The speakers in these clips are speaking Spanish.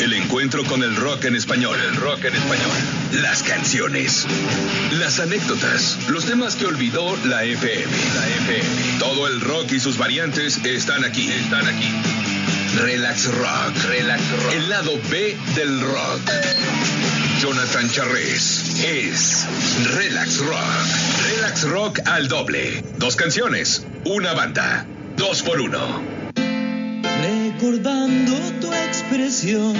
El encuentro con el rock en español. El rock en español. Las canciones. Las anécdotas. Los temas que olvidó la FM. La FM. Todo el rock y sus variantes están aquí. Están aquí. Relax Rock. Relax Rock. El lado B del rock. Jonathan Charrés es Relax Rock. Relax Rock al doble. Dos canciones. Una banda. Dos por uno recordando tu expresión,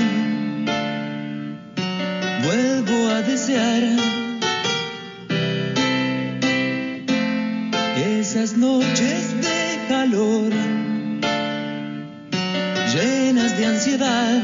vuelvo a desear esas noches de calor llenas de ansiedad.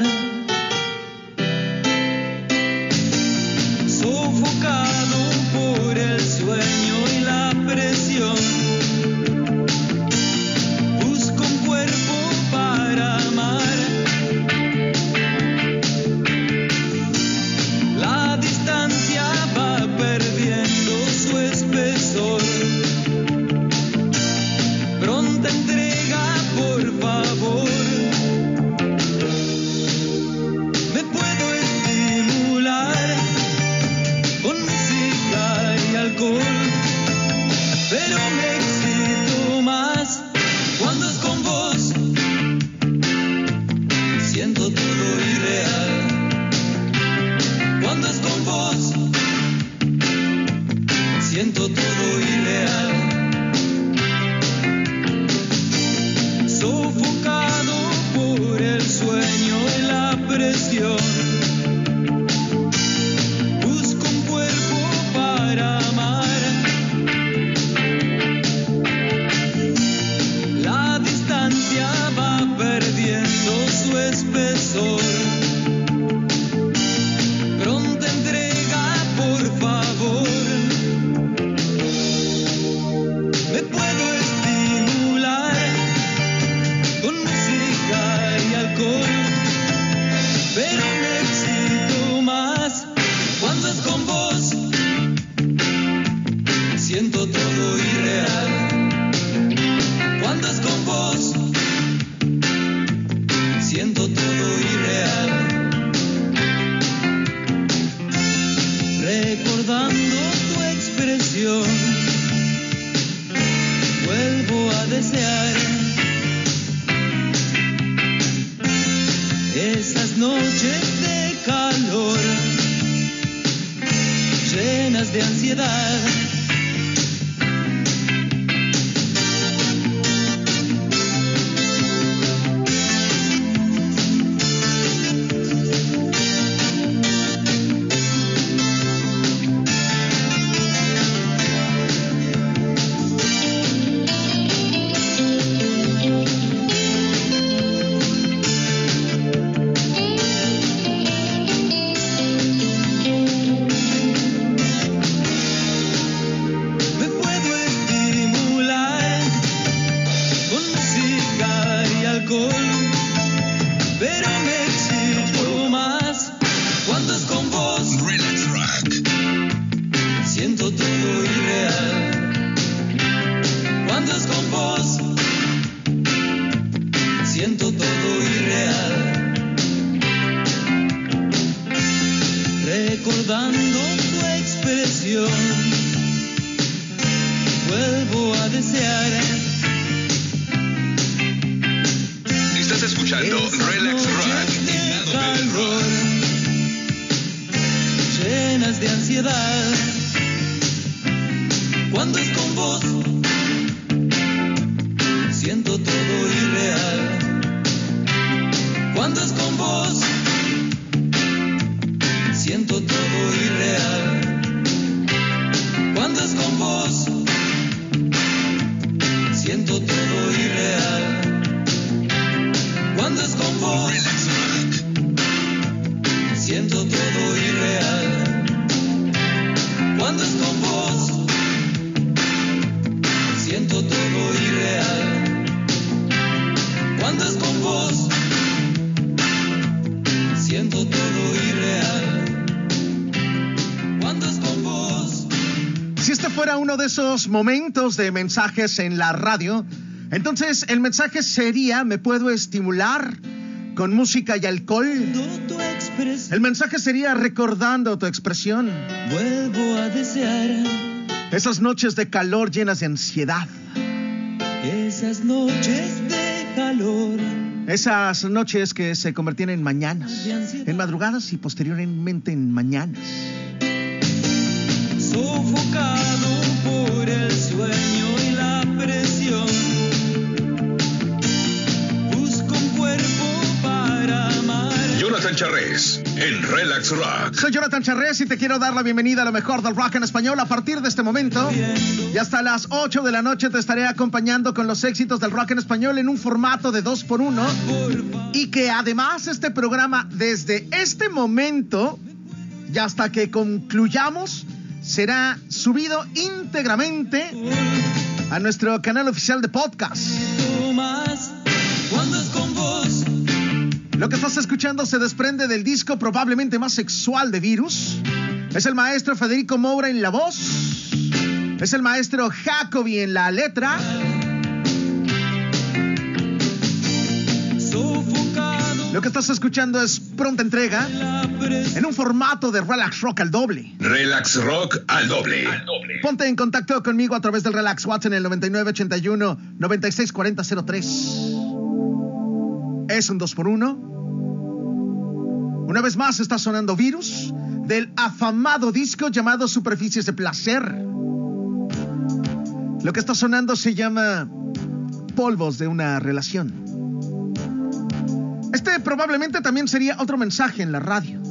de esos momentos de mensajes en la radio. Entonces, el mensaje sería, me puedo estimular con música y alcohol. El mensaje sería recordando tu expresión. Vuelvo a desear. Esas noches de calor llenas de ansiedad. Esas noches de calor. Esas noches que se convertían en mañanas, en madrugadas y posteriormente en mañanas. Sofocado. Jonathan Charrés en Relax Rock. Soy Jonathan Charrés y te quiero dar la bienvenida a lo mejor del rock en español a partir de este momento. Y hasta las 8 de la noche te estaré acompañando con los éxitos del rock en español en un formato de 2 por 1 Y que además este programa desde este momento y hasta que concluyamos será subido íntegramente a nuestro canal oficial de podcast. Cuando es con vos. Lo que estás escuchando se desprende del disco probablemente más sexual de Virus. Es el maestro Federico Moura en la voz. Es el maestro Jacobi en la letra. Lo que estás escuchando es pronta entrega en un formato de relax rock al doble. Relax Rock al doble. Ponte en contacto conmigo a través del Relax WhatsApp en el 9981 964003. Es un 2 por 1 Una vez más está sonando Virus del afamado disco llamado Superficies de Placer. Lo que está sonando se llama Polvos de una relación. Este probablemente también sería otro mensaje en la radio.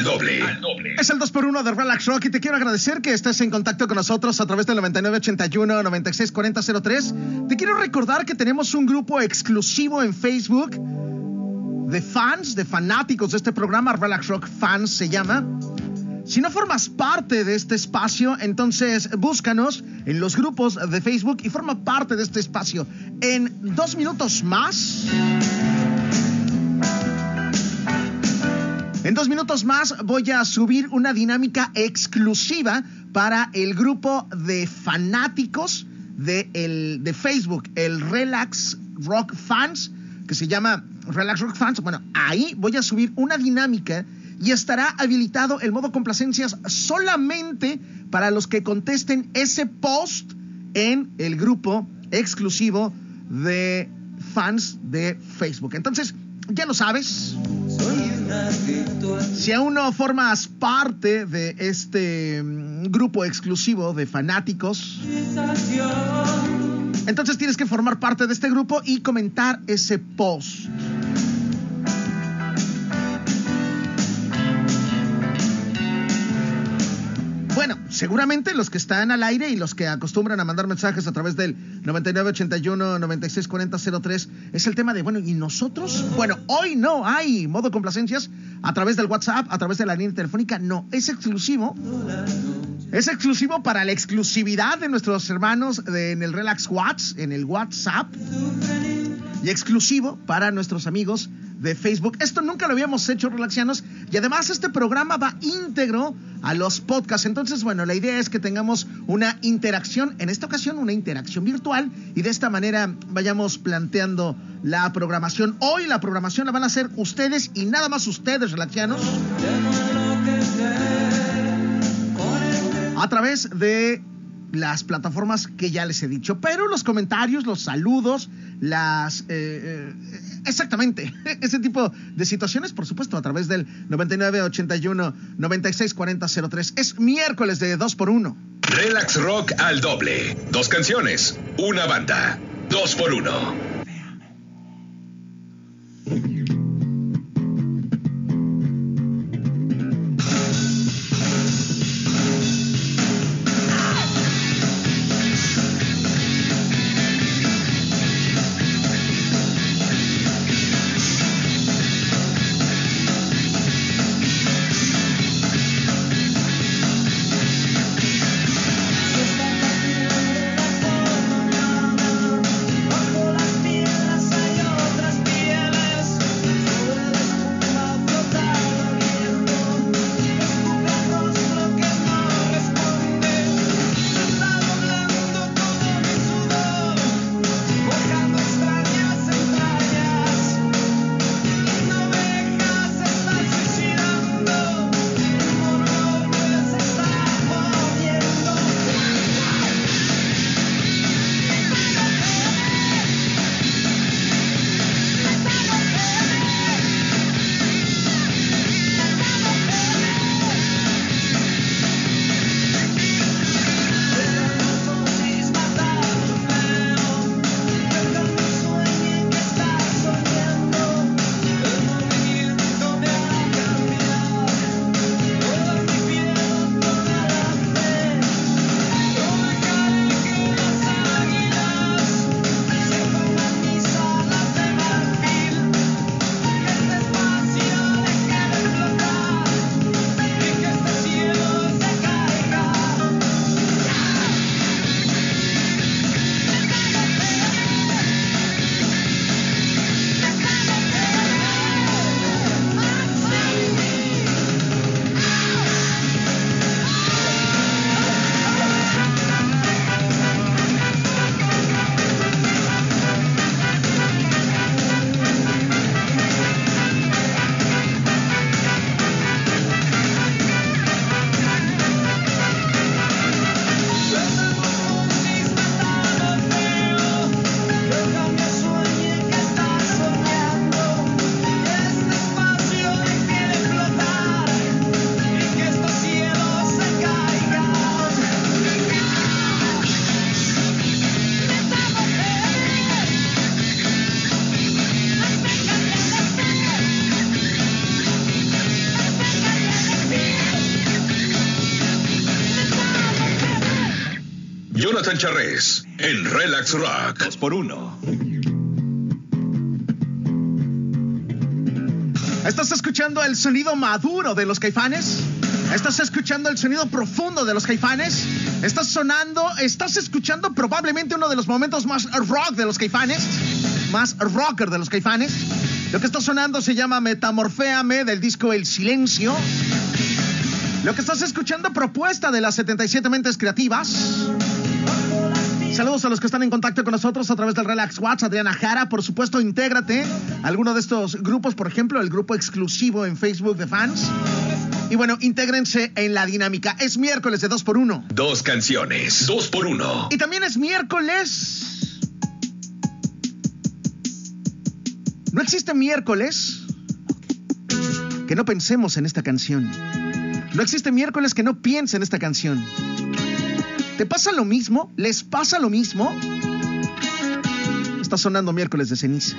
Al doble. Es el 2x1 de Relax Rock y te quiero agradecer que estés en contacto con nosotros a través del 9981-964003. Te quiero recordar que tenemos un grupo exclusivo en Facebook de fans, de fanáticos de este programa, Relax Rock Fans se llama. Si no formas parte de este espacio, entonces búscanos en los grupos de Facebook y forma parte de este espacio. En dos minutos más. En dos minutos más voy a subir una dinámica exclusiva para el grupo de fanáticos de, el, de Facebook, el Relax Rock Fans, que se llama Relax Rock Fans. Bueno, ahí voy a subir una dinámica y estará habilitado el modo complacencias solamente para los que contesten ese post en el grupo exclusivo de fans de Facebook. Entonces, ya lo sabes. Si aún no formas parte de este mm, grupo exclusivo de fanáticos, entonces tienes que formar parte de este grupo y comentar ese post. Bueno, seguramente los que están al aire y los que acostumbran a mandar mensajes a través del 9981-964003 es el tema de, bueno, ¿y nosotros? Bueno, hoy no hay modo complacencias a través del WhatsApp, a través de la línea telefónica, no, es exclusivo. Es exclusivo para la exclusividad de nuestros hermanos de, en el Relax Watch, en el WhatsApp. Y exclusivo para nuestros amigos de Facebook. Esto nunca lo habíamos hecho, relaxianos, y además este programa va íntegro a los podcasts. Entonces, bueno, la idea es que tengamos una interacción, en esta ocasión una interacción virtual, y de esta manera vayamos planteando la programación. Hoy la programación la van a hacer ustedes y nada más ustedes, relaxianos. A través de las plataformas que ya les he dicho. Pero los comentarios, los saludos, las... Eh, eh, exactamente, ese tipo de situaciones, por supuesto, a través del 9981 964003. Es miércoles de 2 por 1 Relax Rock al doble. Dos canciones, una banda. 2 Jonathan Charres en Relax Rock. 2 por 1 ¿Estás escuchando el sonido maduro de los caifanes? ¿Estás escuchando el sonido profundo de los caifanes? ¿Estás sonando, estás escuchando probablemente uno de los momentos más rock de los caifanes? Más rocker de los caifanes. Lo que está sonando se llama Metamorféame del disco El Silencio. Lo que estás escuchando, propuesta de las 77 mentes creativas. Saludos a los que están en contacto con nosotros a través del Relax Watch, Adriana Jara, por supuesto, intégrate a alguno de estos grupos, por ejemplo, el grupo exclusivo en Facebook de fans. Y bueno, intégrense en la dinámica. Es miércoles de 2 por 1 Dos canciones, dos por uno. Y también es miércoles. No existe miércoles que no pensemos en esta canción. No existe miércoles que no piense en esta canción. ¿Te pasa lo mismo? ¿Les pasa lo mismo? Está sonando miércoles de ceniza.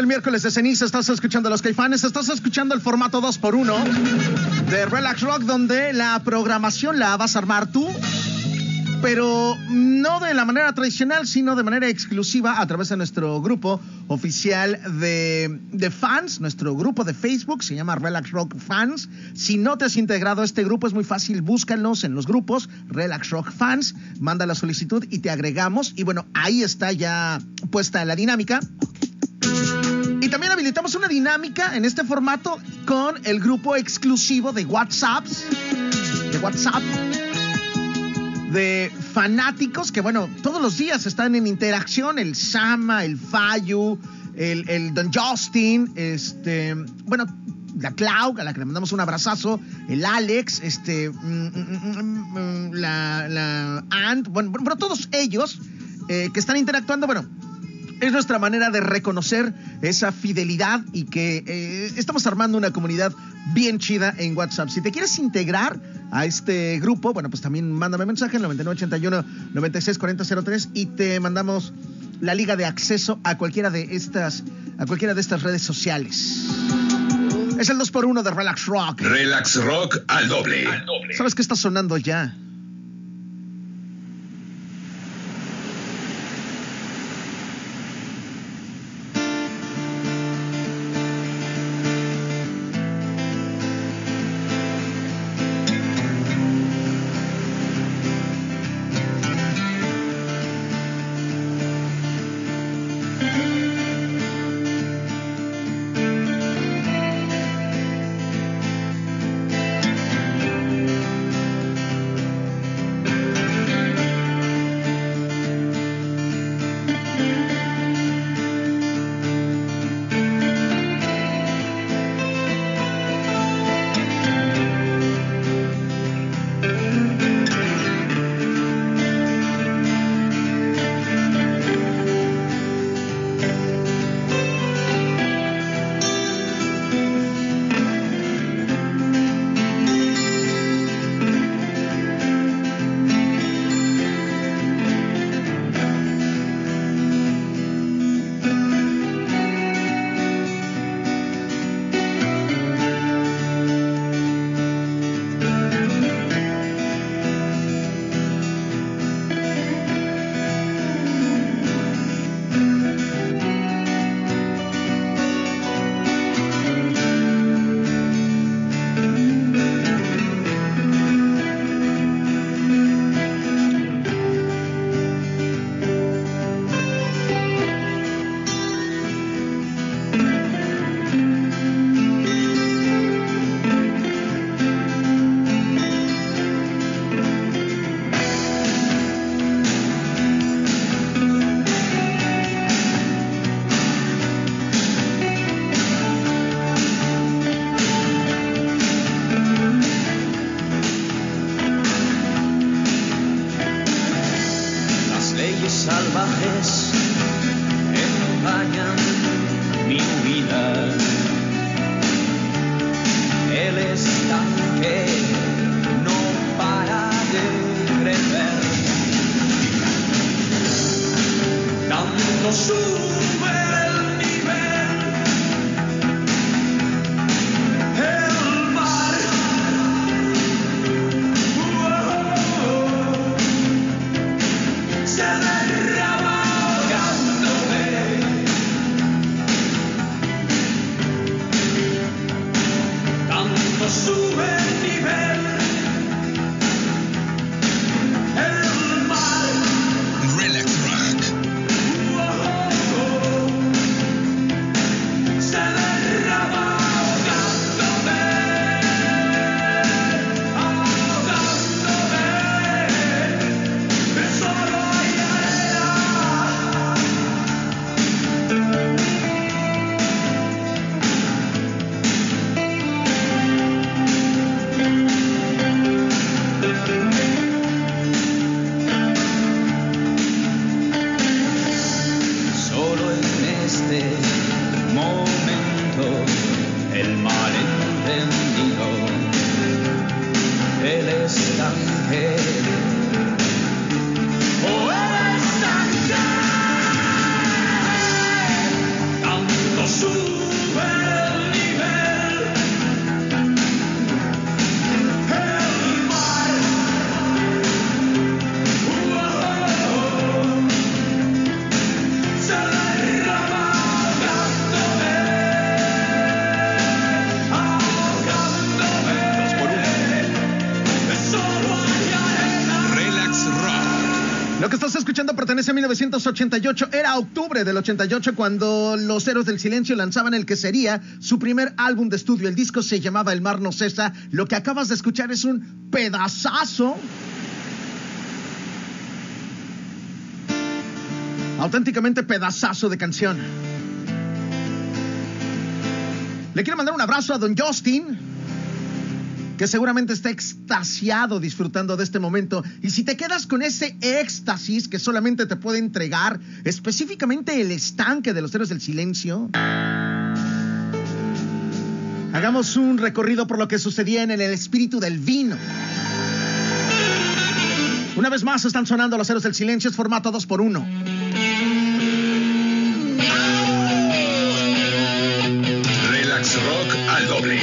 El miércoles de ceniza, estás escuchando los caifanes, estás escuchando el formato 2x1 de Relax Rock, donde la programación la vas a armar tú pero no de la manera tradicional, sino de manera exclusiva a través de nuestro grupo oficial de, de, fans, nuestro grupo de Facebook, se llama Relax Rock Fans. Si no te has integrado a este grupo, es muy fácil, búscanos en los grupos Relax Rock Fans, manda la solicitud y te agregamos. Y bueno, ahí está ya puesta la dinámica. También habilitamos una dinámica en este formato con el grupo exclusivo de WhatsApp, de WhatsApp de fanáticos que, bueno, todos los días están en interacción, el Sama, el Fayu, el, Don Justin, este, bueno, la Clau, a la que le mandamos un abrazazo, el Alex, este, mm, mm, mm, la, la Ant, bueno, bueno, todos ellos eh, que están interactuando, bueno, es nuestra manera de reconocer esa fidelidad y que eh, estamos armando una comunidad bien chida en WhatsApp. Si te quieres integrar a este grupo, bueno, pues también mándame mensaje en 9981-964003 y te mandamos la liga de acceso a cualquiera de estas, a cualquiera de estas redes sociales. Es el 2x1 de Relax Rock. Relax Rock al doble. Al doble. ¿Sabes qué está sonando ya? regrese a 1988. Era octubre del 88 cuando los Héroes del Silencio lanzaban el que sería su primer álbum de estudio. El disco se llamaba El Mar No Cesa. Lo que acabas de escuchar es un pedazazo. Auténticamente pedazazo de canción. Le quiero mandar un abrazo a Don Justin que seguramente está extasiado disfrutando de este momento. Y si te quedas con ese éxtasis que solamente te puede entregar específicamente el estanque de los héroes del silencio. Hagamos un recorrido por lo que sucedía en el espíritu del vino. Una vez más están sonando los héroes del silencio, es formato 2x1. Relax Rock al doble.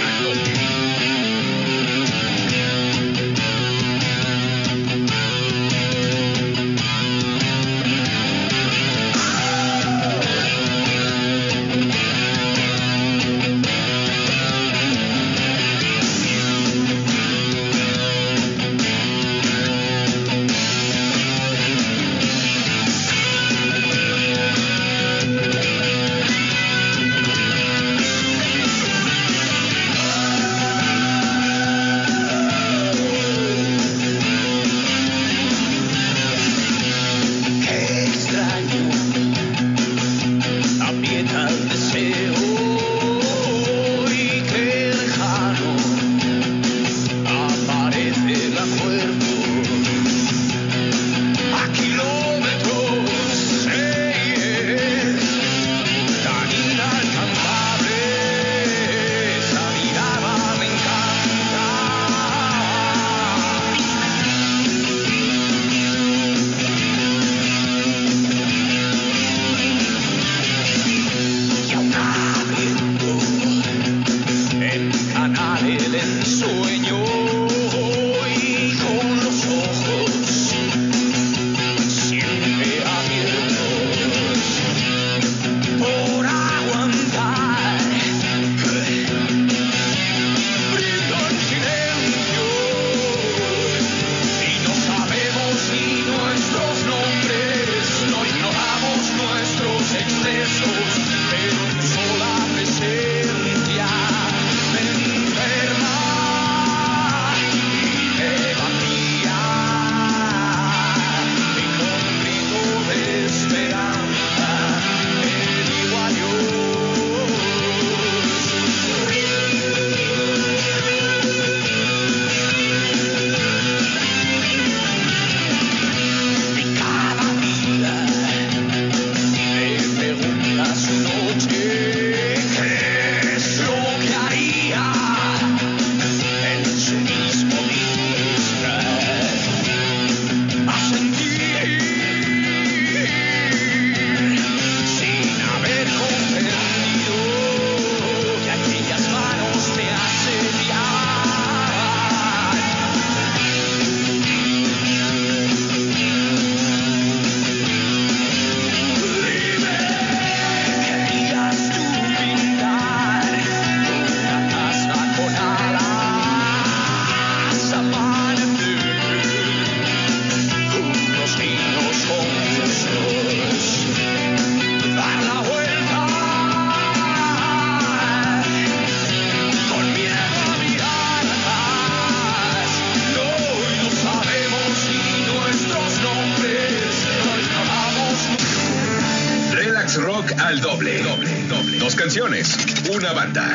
canciones, una banda.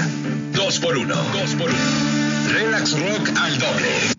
Dos por uno. Dos por uno. Relax Rock al doble.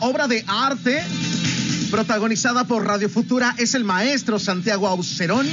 Obra de arte protagonizada por Radio Futura. Es el maestro Santiago Aucerón.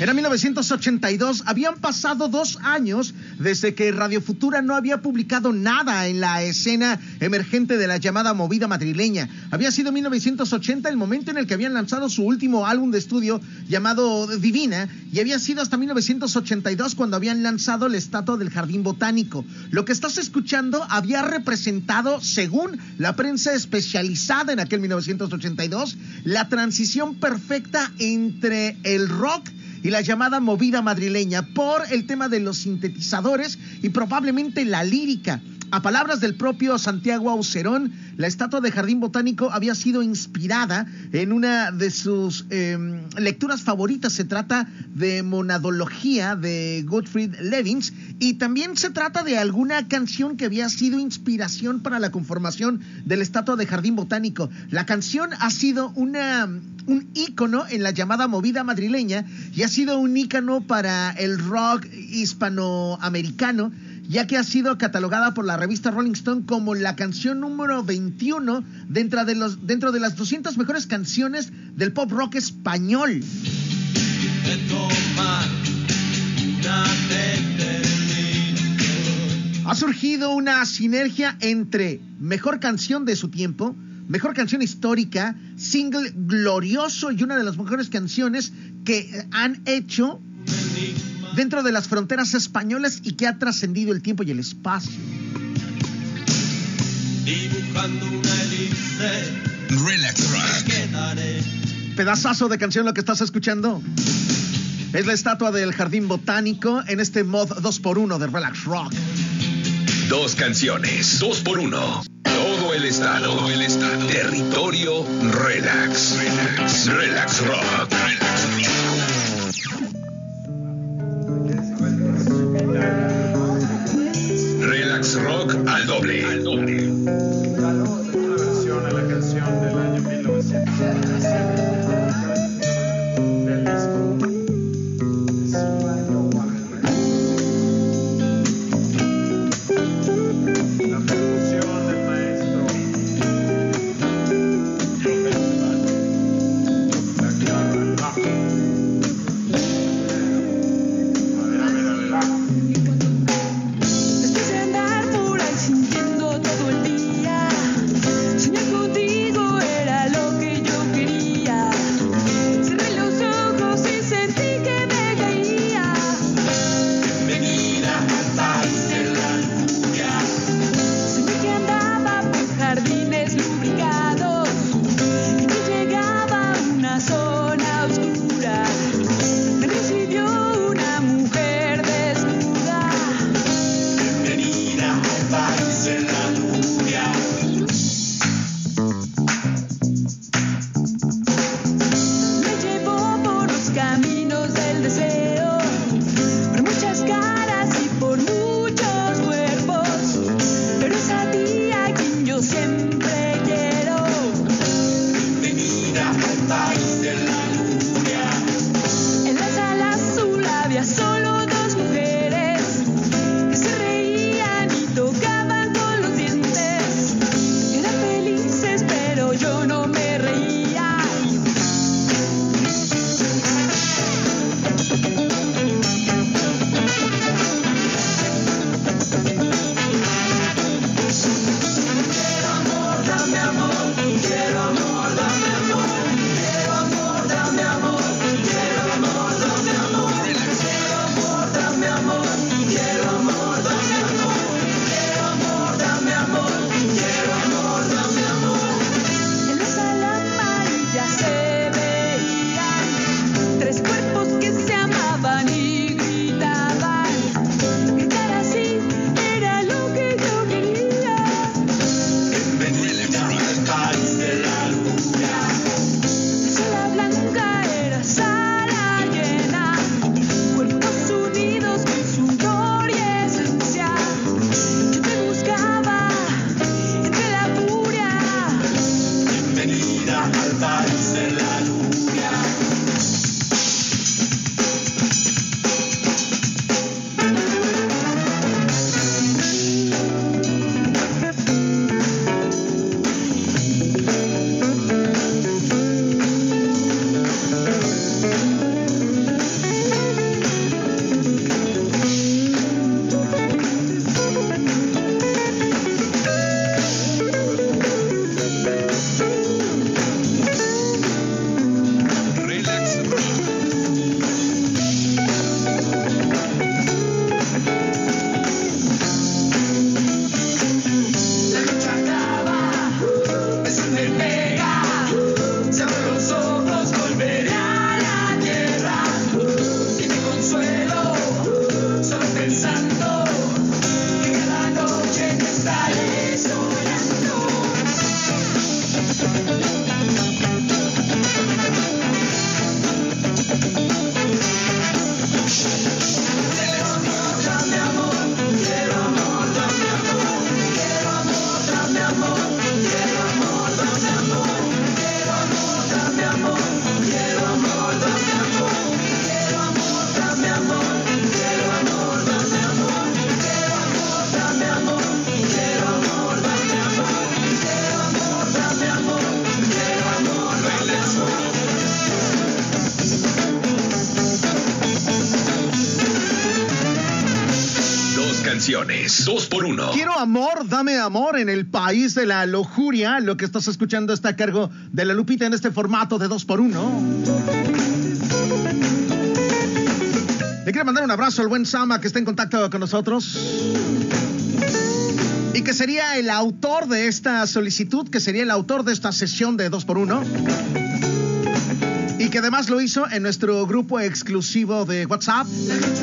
Era 1982. Habían pasado dos años desde que Radio Futura no había publicado nada en la escena emergente de la llamada movida madrileña. Había sido 1980 el momento en el que habían lanzado su último álbum de estudio llamado Divina y había sido hasta 1982 cuando habían lanzado la estatua del Jardín Botánico. Lo que estás escuchando había representado, según la prensa especializada en aquel 1982, la transición perfecta entre el rock y la llamada movida madrileña por el tema de los sintetizadores y probablemente la lírica. A palabras del propio Santiago Aucerón, la estatua de Jardín Botánico había sido inspirada en una de sus eh, lecturas favoritas. Se trata de Monadología de Gottfried Levins y también se trata de alguna canción que había sido inspiración para la conformación de la estatua de Jardín Botánico. La canción ha sido una, un ícono en la llamada movida madrileña y ha sido un ícono para el rock hispanoamericano ya que ha sido catalogada por la revista Rolling Stone como la canción número 21 dentro de, los, dentro de las 200 mejores canciones del pop rock español. Ha surgido una sinergia entre mejor canción de su tiempo, mejor canción histórica, single glorioso y una de las mejores canciones que han hecho dentro de las fronteras españolas y que ha trascendido el tiempo y el espacio. Dibujando una elipse, Relax me Rock. quedaré. Pedazazo de canción lo que estás escuchando. Es la estatua del jardín botánico en este mod 2x1 de Relax Rock. Dos canciones, dos por uno. Todo el estado, todo el estado. Territorio relax. Relax, relax rock. Relax rock. Relax rock al doble. Al doble. Una versión a la canción del año 1977. Por uno. Quiero amor, dame amor en el país de la lujuria. Lo que estás escuchando está a cargo de la Lupita en este formato de dos por uno. Le quiero mandar un abrazo al buen Sama que está en contacto con nosotros. Y que sería el autor de esta solicitud, que sería el autor de esta sesión de dos por uno. Y que además lo hizo en nuestro grupo exclusivo de WhatsApp.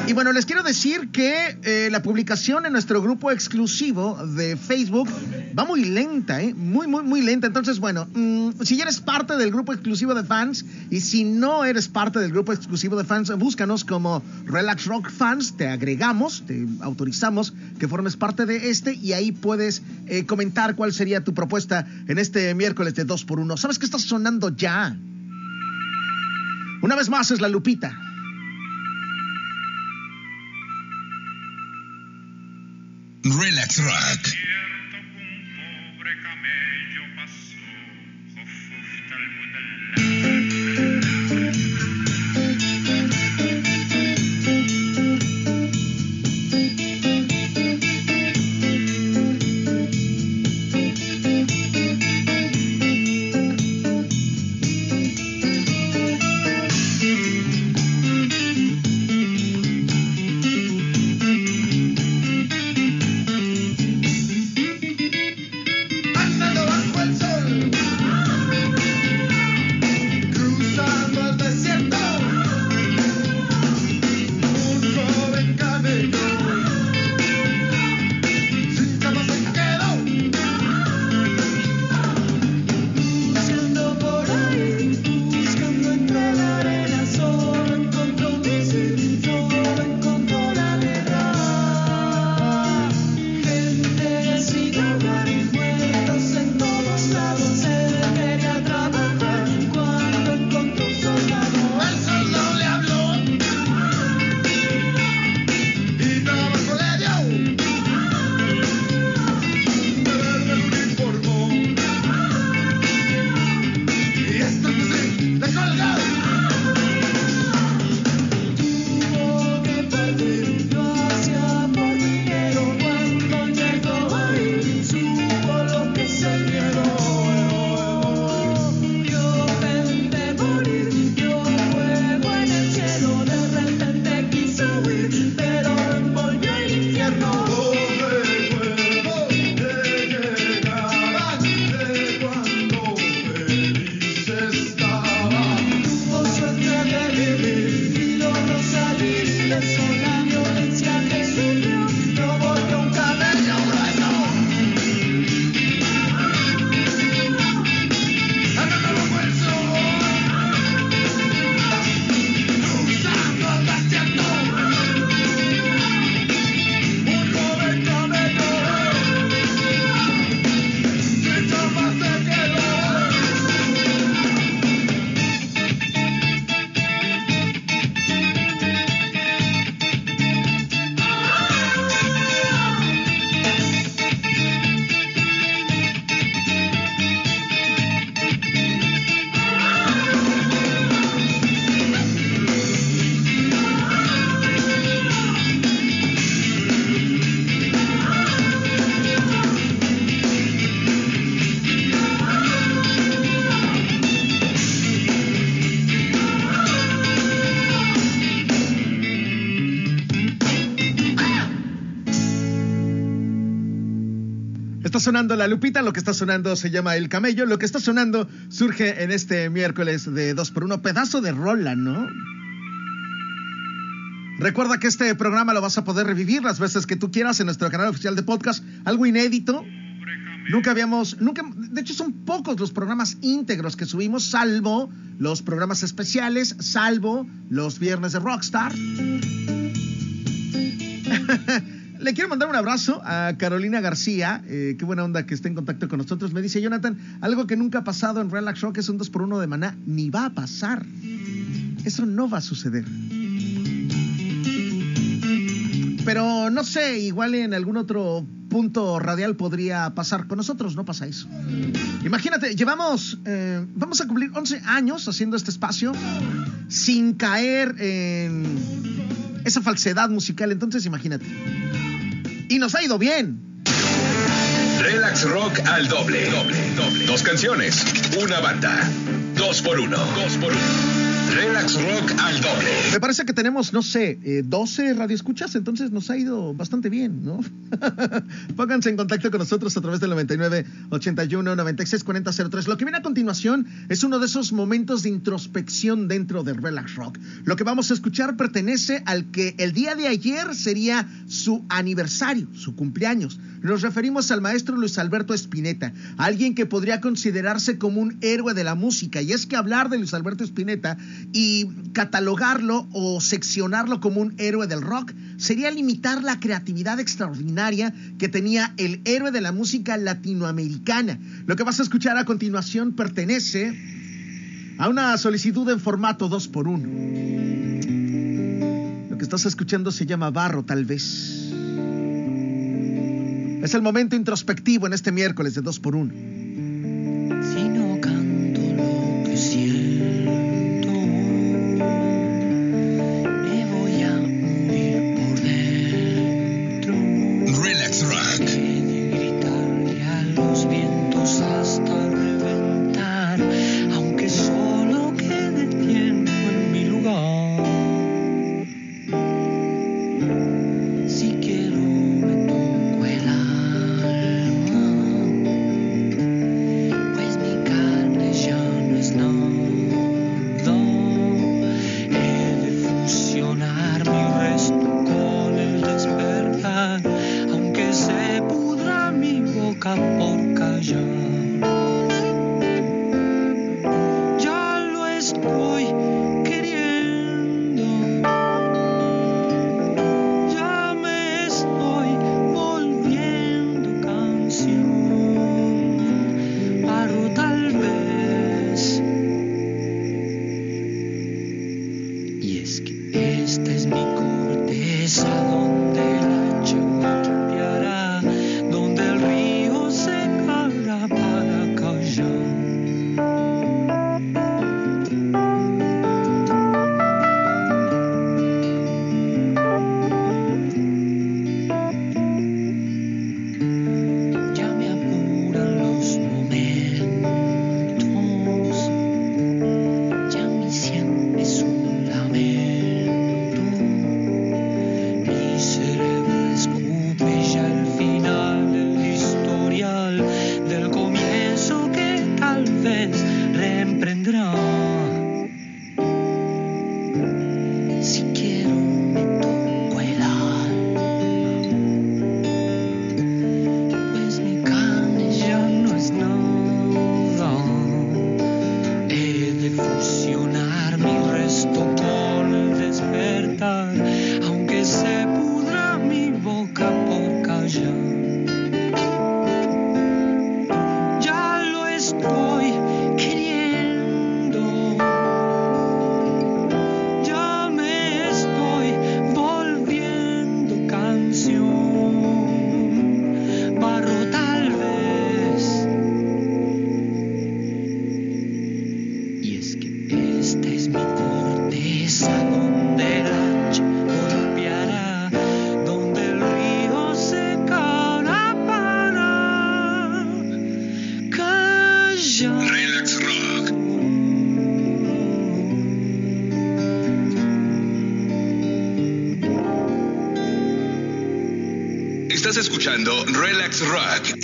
Y bueno, les quiero decir que eh, la publicación en nuestro grupo exclusivo de Facebook va muy lenta, ¿eh? Muy, muy, muy lenta. Entonces, bueno, mmm, si eres parte del grupo exclusivo de fans y si no eres parte del grupo exclusivo de fans, búscanos como Relax Rock Fans, te agregamos, te autorizamos que formes parte de este y ahí puedes eh, comentar cuál sería tu propuesta en este miércoles de 2 por 1 ¿Sabes qué está sonando ya? Una vez más es la Lupita. Relax Rock. Sonando la Lupita, lo que está sonando se llama El Camello, lo que está sonando surge en este miércoles de 2 por 1 pedazo de rola, ¿no? Recuerda que este programa lo vas a poder revivir las veces que tú quieras en nuestro canal oficial de podcast, algo inédito. Nunca habíamos, nunca, de hecho son pocos los programas íntegros que subimos, salvo los programas especiales, salvo los viernes de Rockstar. Le quiero mandar un abrazo a Carolina García. Eh, qué buena onda que esté en contacto con nosotros. Me dice Jonathan, algo que nunca ha pasado en Relax Rock es un 2 por 1 de maná. Ni va a pasar. Eso no va a suceder. Pero no sé, igual en algún otro punto radial podría pasar. Con nosotros no pasa eso. Imagínate, llevamos, eh, vamos a cumplir 11 años haciendo este espacio sin caer en esa falsedad musical. Entonces, imagínate. Y nos ha ido bien. Relax Rock al doble. doble, doble. Dos canciones, una banda. Dos por uno. Dos por uno. Relax Rock al doble. Me parece que tenemos, no sé, eh, 12 radioescuchas, entonces nos ha ido bastante bien, ¿no? Pónganse en contacto con nosotros a través del 99 81 96 40 03. Lo que viene a continuación es uno de esos momentos de introspección dentro de Relax Rock. Lo que vamos a escuchar pertenece al que el día de ayer sería su aniversario, su cumpleaños. Nos referimos al maestro Luis Alberto Spinetta, alguien que podría considerarse como un héroe de la música. Y es que hablar de Luis Alberto Spinetta y catalogarlo o seccionarlo como un héroe del rock sería limitar la creatividad extraordinaria que tenía el héroe de la música latinoamericana. Lo que vas a escuchar a continuación pertenece a una solicitud en formato 2 por 1 Lo que estás escuchando se llama Barro, tal vez. Es el momento introspectivo en este miércoles de 2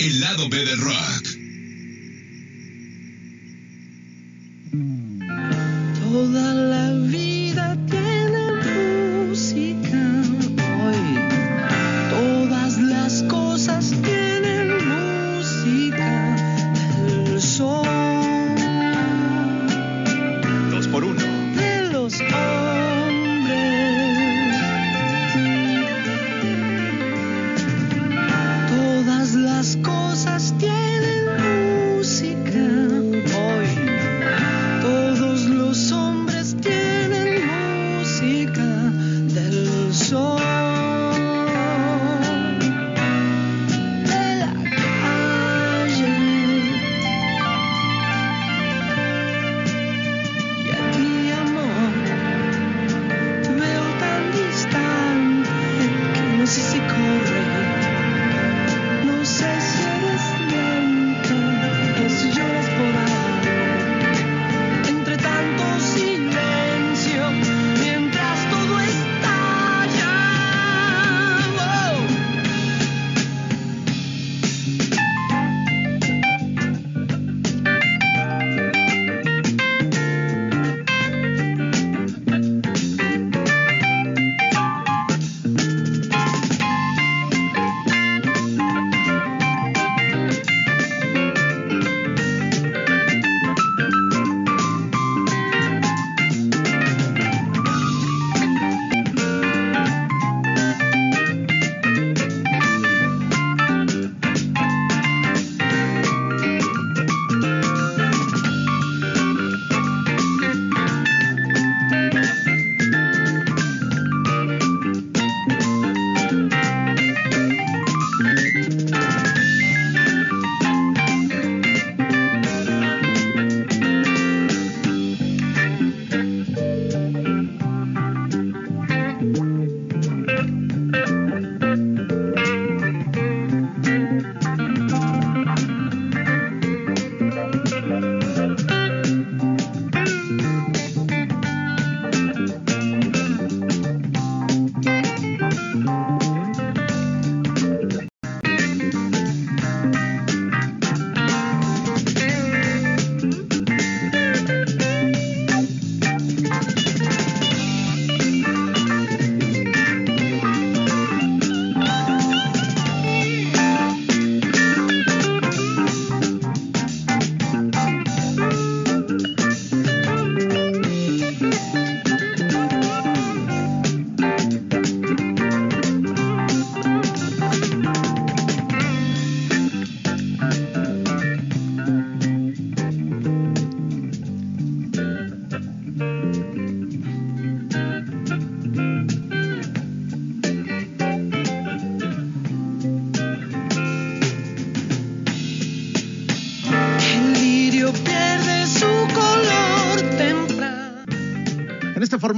El lado B del rock.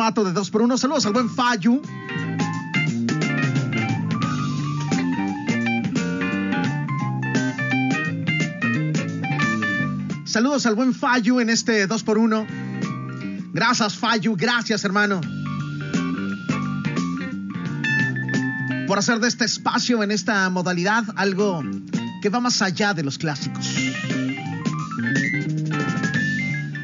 Formato de 2 por 1 Saludos al buen Fayu. Saludos al buen Fayu en este 2 por 1 Gracias, Fayu. Gracias, hermano. Por hacer de este espacio en esta modalidad algo que va más allá de los clásicos.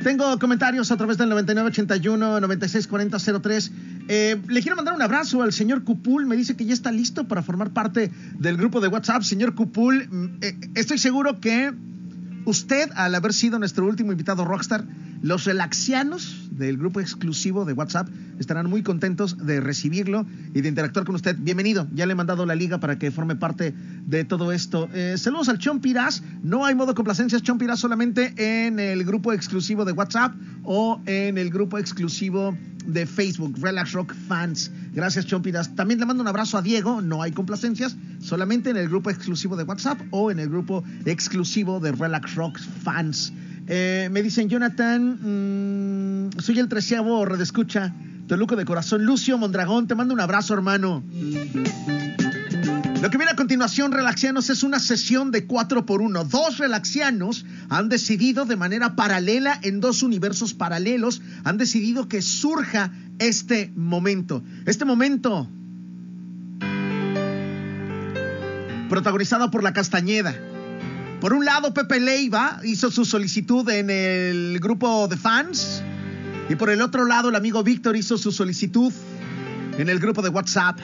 Tengo comentarios a través del 9981-964003. Eh, le quiero mandar un abrazo al señor Cupul. Me dice que ya está listo para formar parte del grupo de WhatsApp. Señor Cupul, mm, eh, estoy seguro que usted, al haber sido nuestro último invitado Rockstar, los relaxianos del grupo exclusivo de WhatsApp estarán muy contentos de recibirlo y de interactuar con usted. Bienvenido, ya le he mandado la liga para que forme parte de todo esto. Eh, saludos al Chompiras. No hay modo complacencias Chompiras solamente en el grupo exclusivo de WhatsApp o en el grupo exclusivo de Facebook, Relax Rock Fans. Gracias, Chompiras. También le mando un abrazo a Diego. No hay complacencias, solamente en el grupo exclusivo de WhatsApp o en el grupo exclusivo de Relax Rock Fans. Eh, me dicen, Jonathan, mm, soy el treceavo redescucha, Toluco de corazón. Lucio Mondragón, te mando un abrazo, hermano. Lo que viene a continuación, relaxianos, es una sesión de cuatro por uno. Dos relaxianos han decidido de manera paralela en dos universos paralelos, han decidido que surja este momento. Este momento protagonizado por la Castañeda. Por un lado, Pepe Leiva hizo su solicitud en el grupo de fans. Y por el otro lado, el amigo Víctor hizo su solicitud en el grupo de WhatsApp.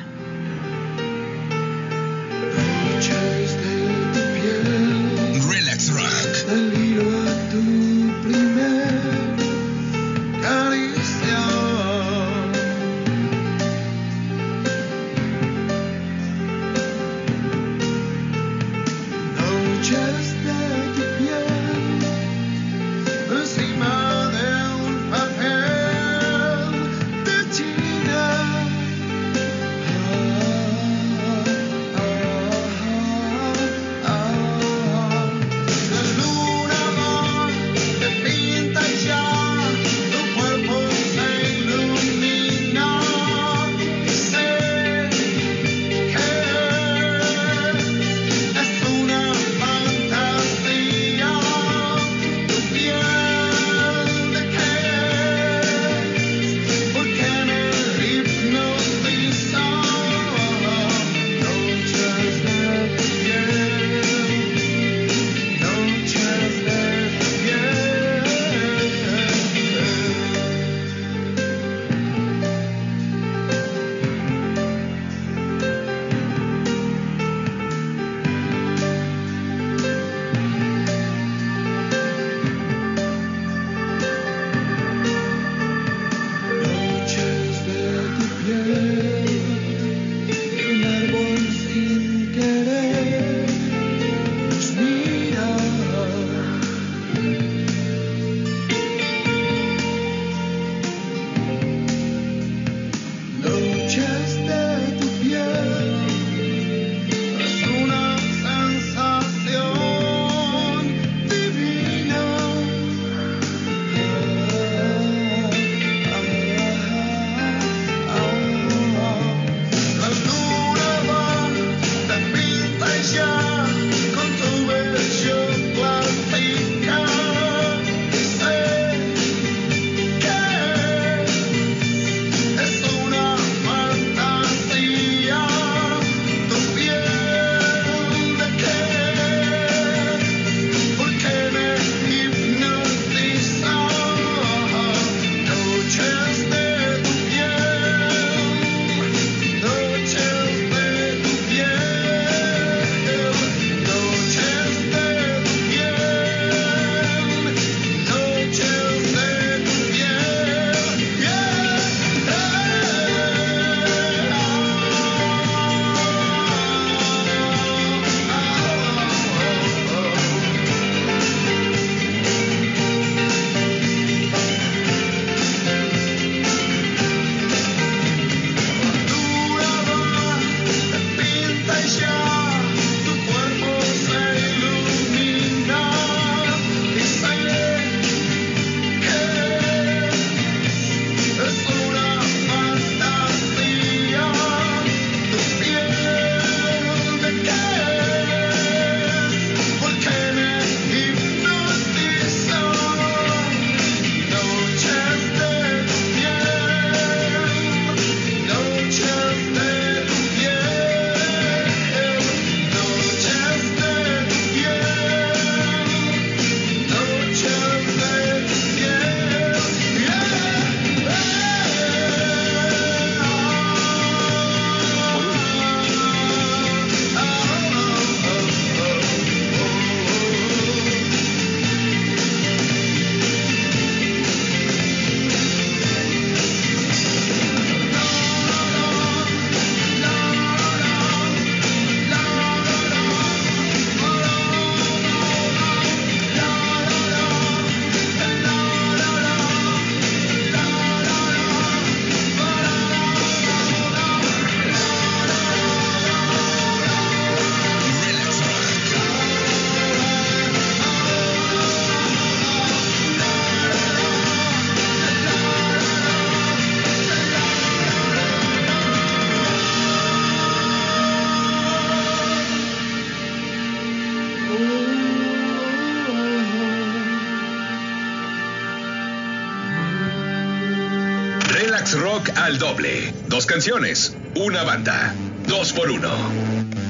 Al doble. Dos canciones, una banda. Dos por uno.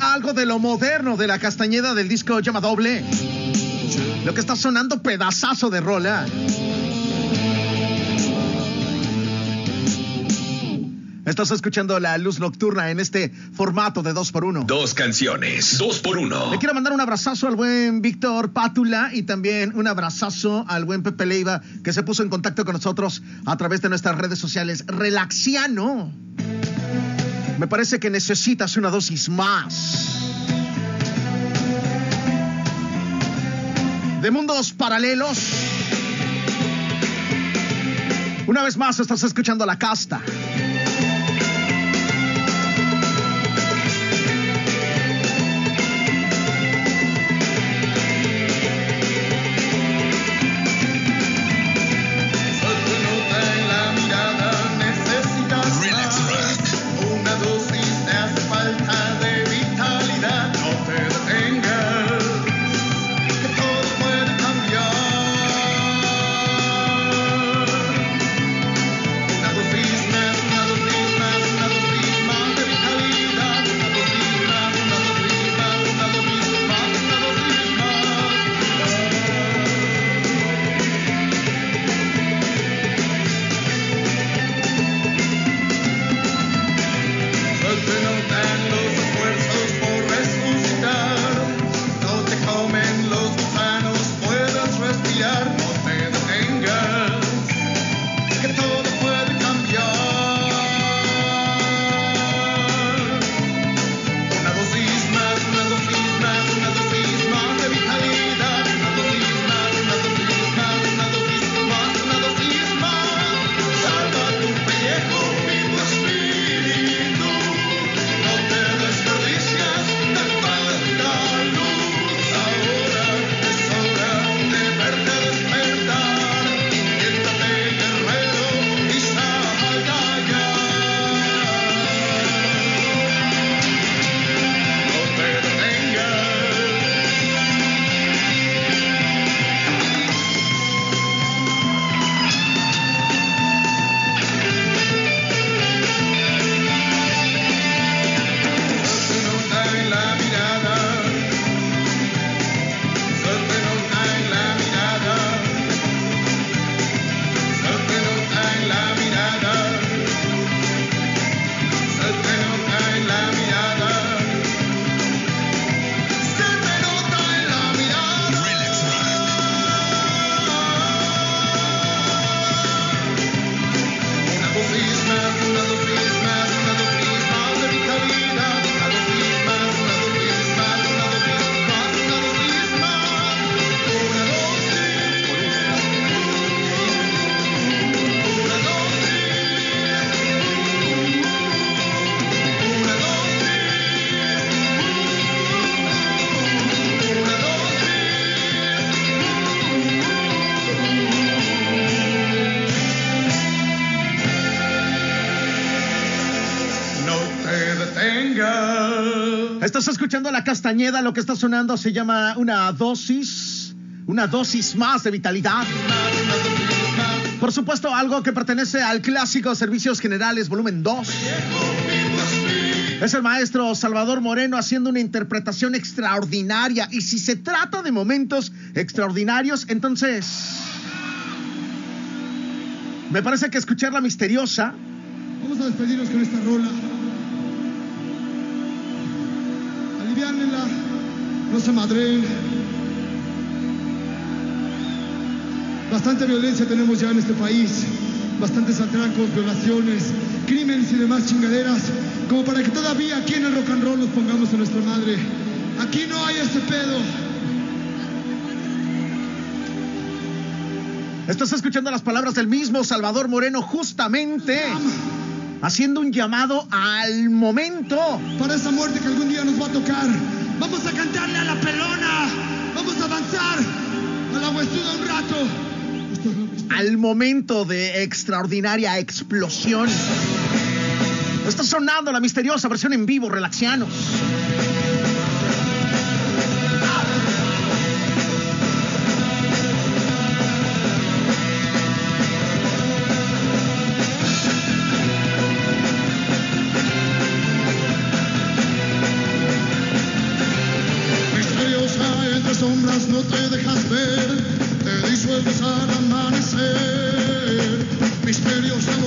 Algo de lo moderno de la castañeda del disco llama doble. Lo que está sonando pedazazo de rola. Estás escuchando la luz nocturna en este formato de 2 por 1 Dos canciones, 2 por 1 Le quiero mandar un abrazazo al buen Víctor Pátula y también un abrazazo al buen Pepe Leiva que se puso en contacto con nosotros a través de nuestras redes sociales. Relaxiano. Me parece que necesitas una dosis más. De mundos paralelos. Una vez más estás escuchando la casta. Estás escuchando la Castañeda, lo que está sonando se llama una dosis, una dosis más de vitalidad. Por supuesto, algo que pertenece al clásico Servicios Generales, volumen 2. Es el maestro Salvador Moreno haciendo una interpretación extraordinaria. Y si se trata de momentos extraordinarios, entonces... Me parece que escuchar la misteriosa... Vamos a despedirnos con esta rola. No se madren. Bastante violencia tenemos ya en este país, bastantes atracos, violaciones, crímenes y demás chingaderas, como para que todavía aquí en el rock and roll nos pongamos en nuestra madre. Aquí no hay ese pedo. Estás escuchando las palabras del mismo Salvador Moreno justamente haciendo un llamado al momento. Para esa muerte que algún día nos va a tocar, vamos a cantarle a la pelona, vamos a avanzar a la huesuda un rato. Al momento de extraordinaria explosión. Está sonando la misteriosa versión en vivo, relaxianos. Te dejas ver, te disuelves al amanecer. Misteriosa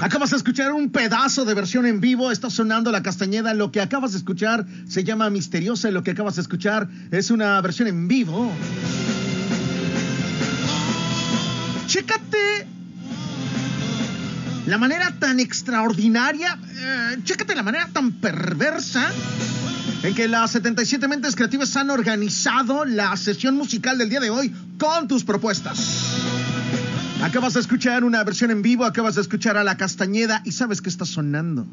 Acabas de escuchar un pedazo de versión en vivo, está sonando la castañeda. Lo que acabas de escuchar se llama Misteriosa lo que acabas de escuchar es una versión en vivo. Chécate la manera tan extraordinaria, eh, chécate la manera tan perversa en que las 77 mentes creativas han organizado la sesión musical del día de hoy con tus propuestas. Acabas de escuchar una versión en vivo, acabas de escuchar a La Castañeda y sabes que está sonando.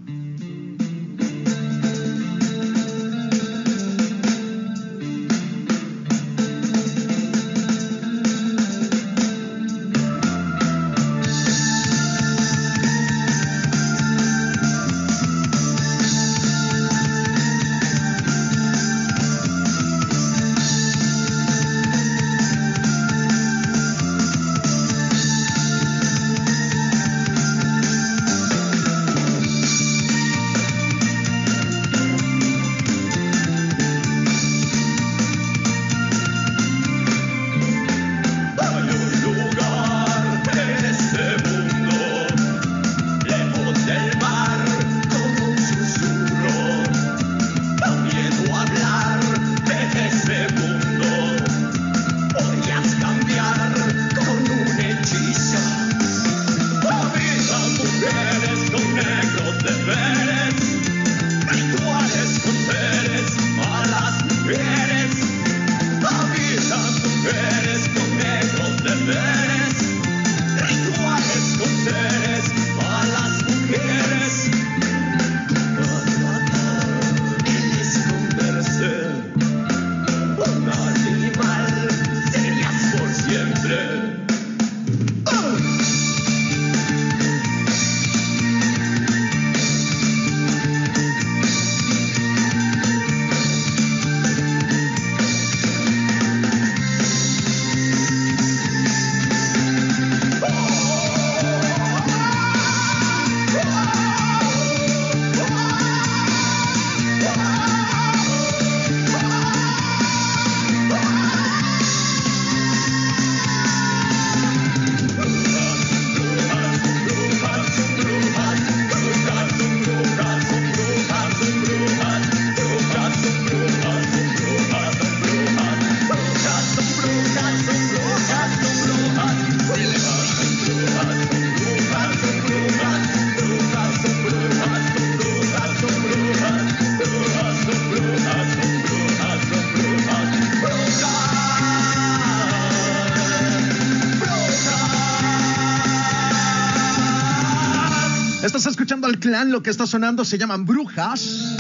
Clan, lo que está sonando se llaman brujas.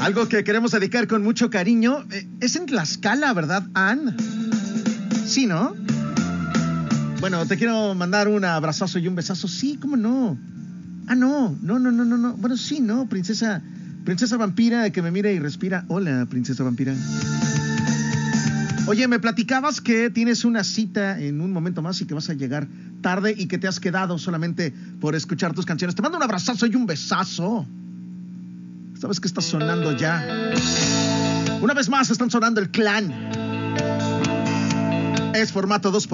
Algo que queremos dedicar con mucho cariño. Eh, es en Tlaxcala, ¿verdad, Ann? Sí, ¿no? Bueno, te quiero mandar un abrazazo y un besazo. Sí, ¿cómo no? Ah, no, no, no, no, no, no. Bueno, sí, no, princesa, princesa vampira que me mira y respira. Hola, princesa vampira. Oye, me platicabas que tienes una cita en un momento más y que vas a llegar tarde y que te has quedado solamente por escuchar tus canciones. Te mando un abrazazo y un besazo. Sabes que está sonando ya. Una vez más están sonando el clan. Es formato 2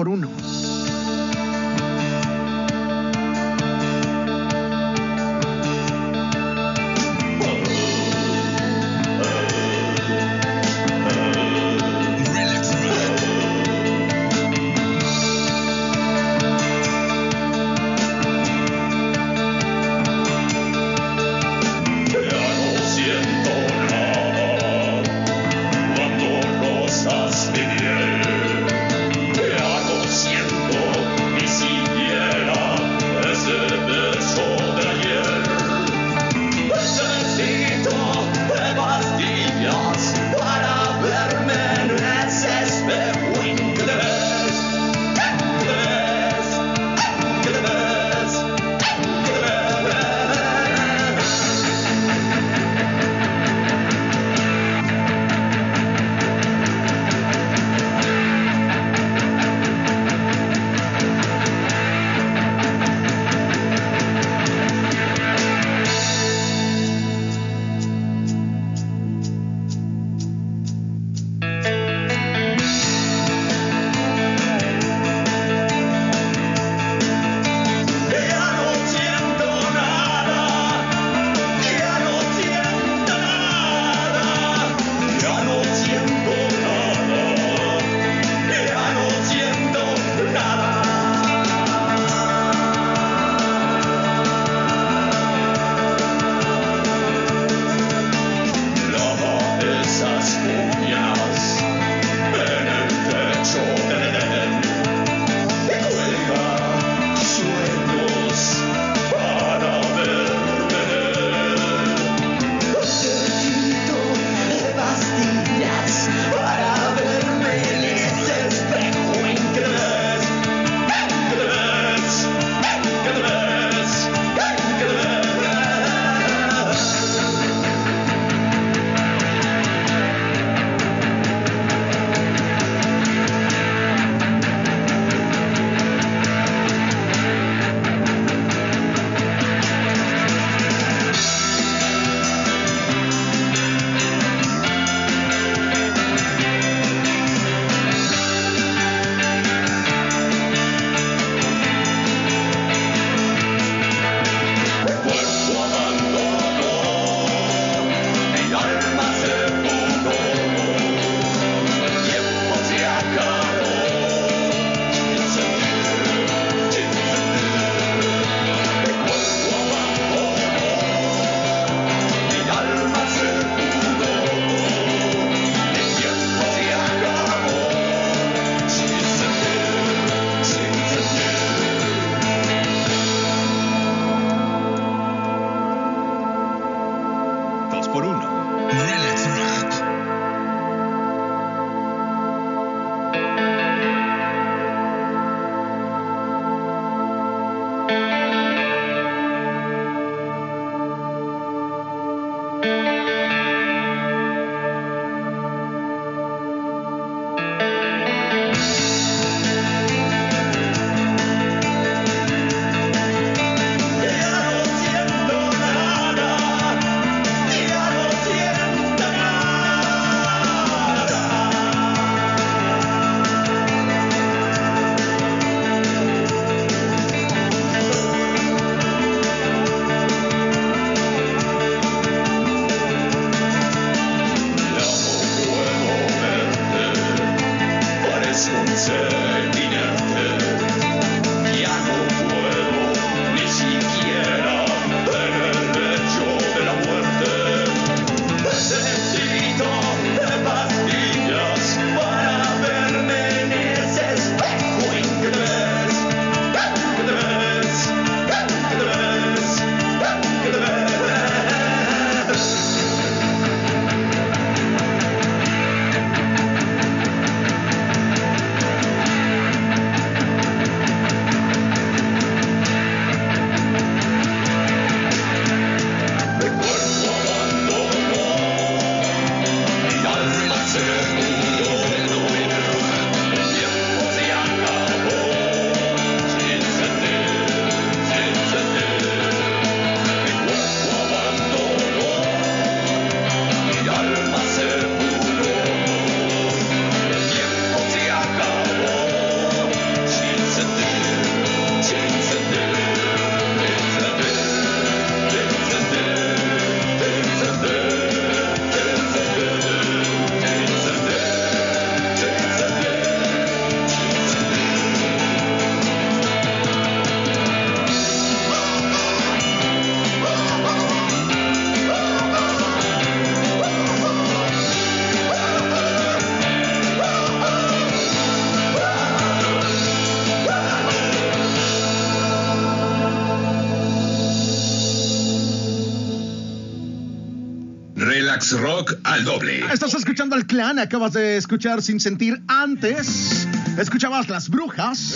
Rock al doble. Estás escuchando al clan, acabas de escuchar sin sentir antes. Escuchabas las brujas.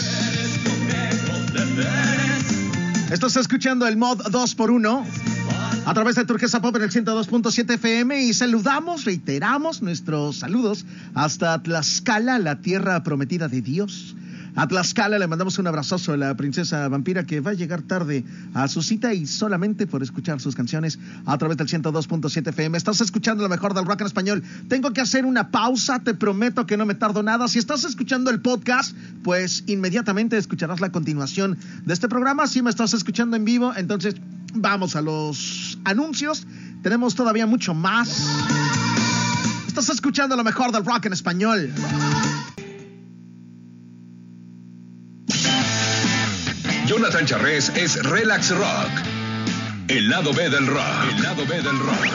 Estás escuchando el mod 2x1 a través de Turquesa Pop en el 102.7 FM y saludamos, reiteramos nuestros saludos hasta Tlaxcala, la tierra prometida de Dios. A Tlaxcala le mandamos un abrazoso a la princesa vampira que va a llegar tarde a su cita y solamente por escuchar sus canciones a través del 102.7 FM. Estás escuchando lo mejor del rock en español. Tengo que hacer una pausa, te prometo que no me tardo nada. Si estás escuchando el podcast, pues inmediatamente escucharás la continuación de este programa. Si me estás escuchando en vivo, entonces vamos a los anuncios. Tenemos todavía mucho más. Estás escuchando lo mejor del rock en español. Jonathan Charrés es Relax Rock. El lado B del rock. El lado B del rock.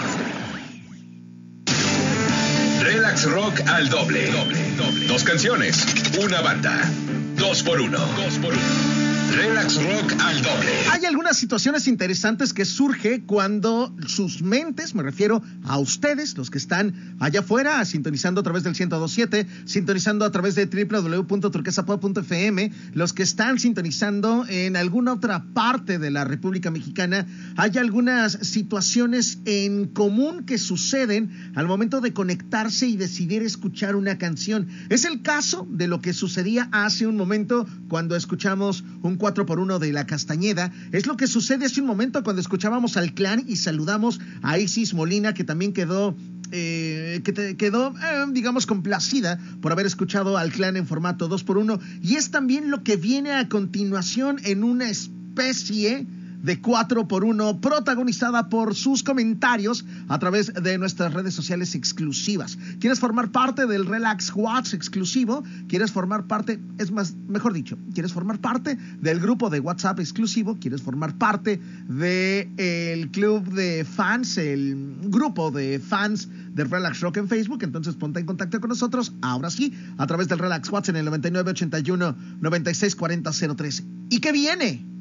Relax Rock al doble. doble, doble. Dos canciones, una banda. Dos por uno. Dos por uno. Relax Rock al doble. Hay algunas situaciones interesantes que surge cuando sus mentes, me refiero a ustedes, los que están allá afuera, sintonizando a través del 1027, sintonizando a través de www.turquesapop.fm, los que están sintonizando en alguna otra parte de la República Mexicana, hay algunas situaciones en común que suceden al momento de conectarse y decidir escuchar una canción. Es el caso de lo que sucedía hace un momento cuando escuchamos un 4 por 1 de la Castañeda. Es lo que sucede hace un momento cuando escuchábamos al clan y saludamos a Isis Molina, que también quedó eh, que te quedó, eh, digamos, complacida por haber escuchado al clan en formato 2 por 1 Y es también lo que viene a continuación en una especie de 4 por 1 protagonizada por sus comentarios a través de nuestras redes sociales exclusivas. ¿Quieres formar parte del Relax Watch exclusivo? ¿Quieres formar parte, es más, mejor dicho, quieres formar parte del grupo de WhatsApp exclusivo? ¿Quieres formar parte del club de fans, el grupo de fans del Relax Rock en Facebook? Entonces ponte en contacto con nosotros, ahora sí, a través del Relax Watch en el 9981 964003. ¿Y qué viene?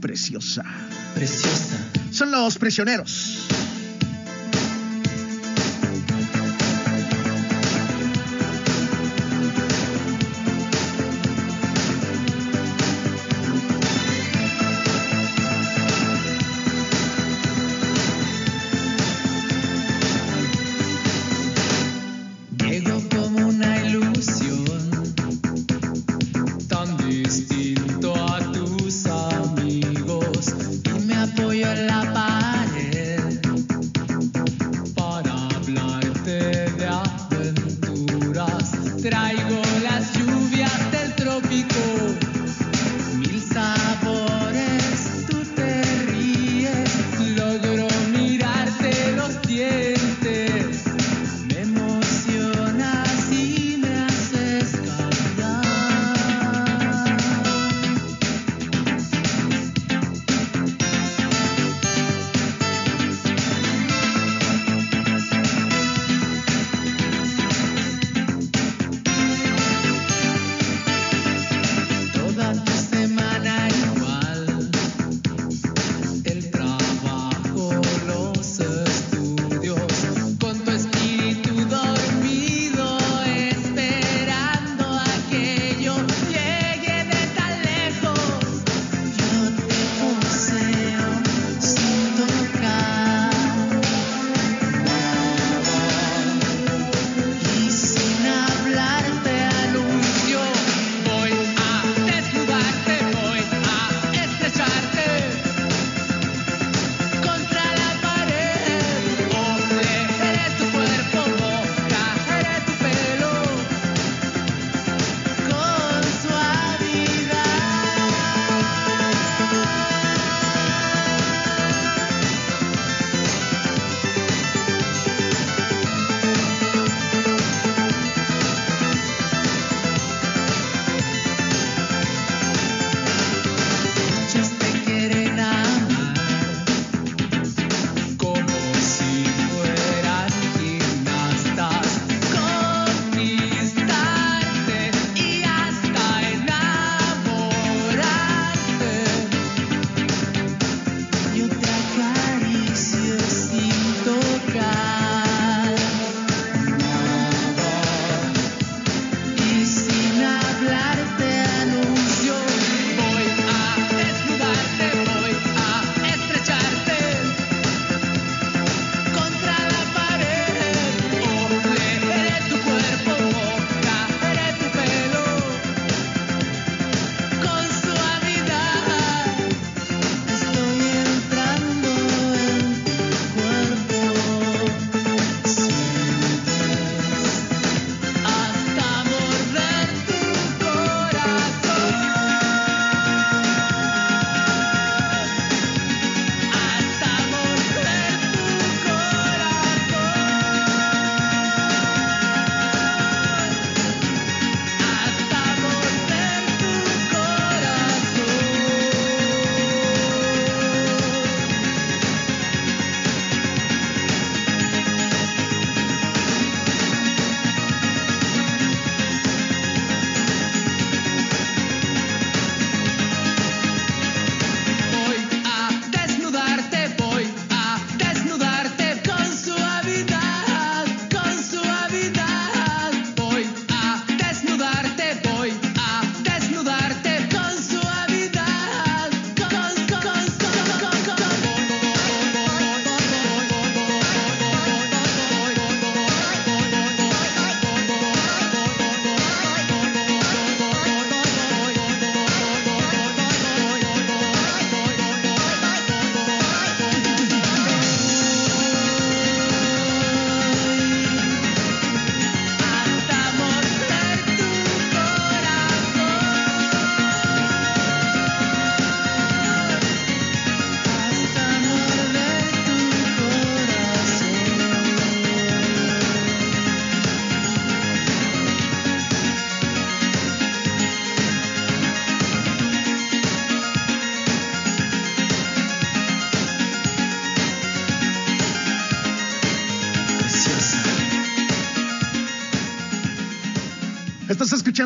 Preciosa. Preciosa. Son los prisioneros.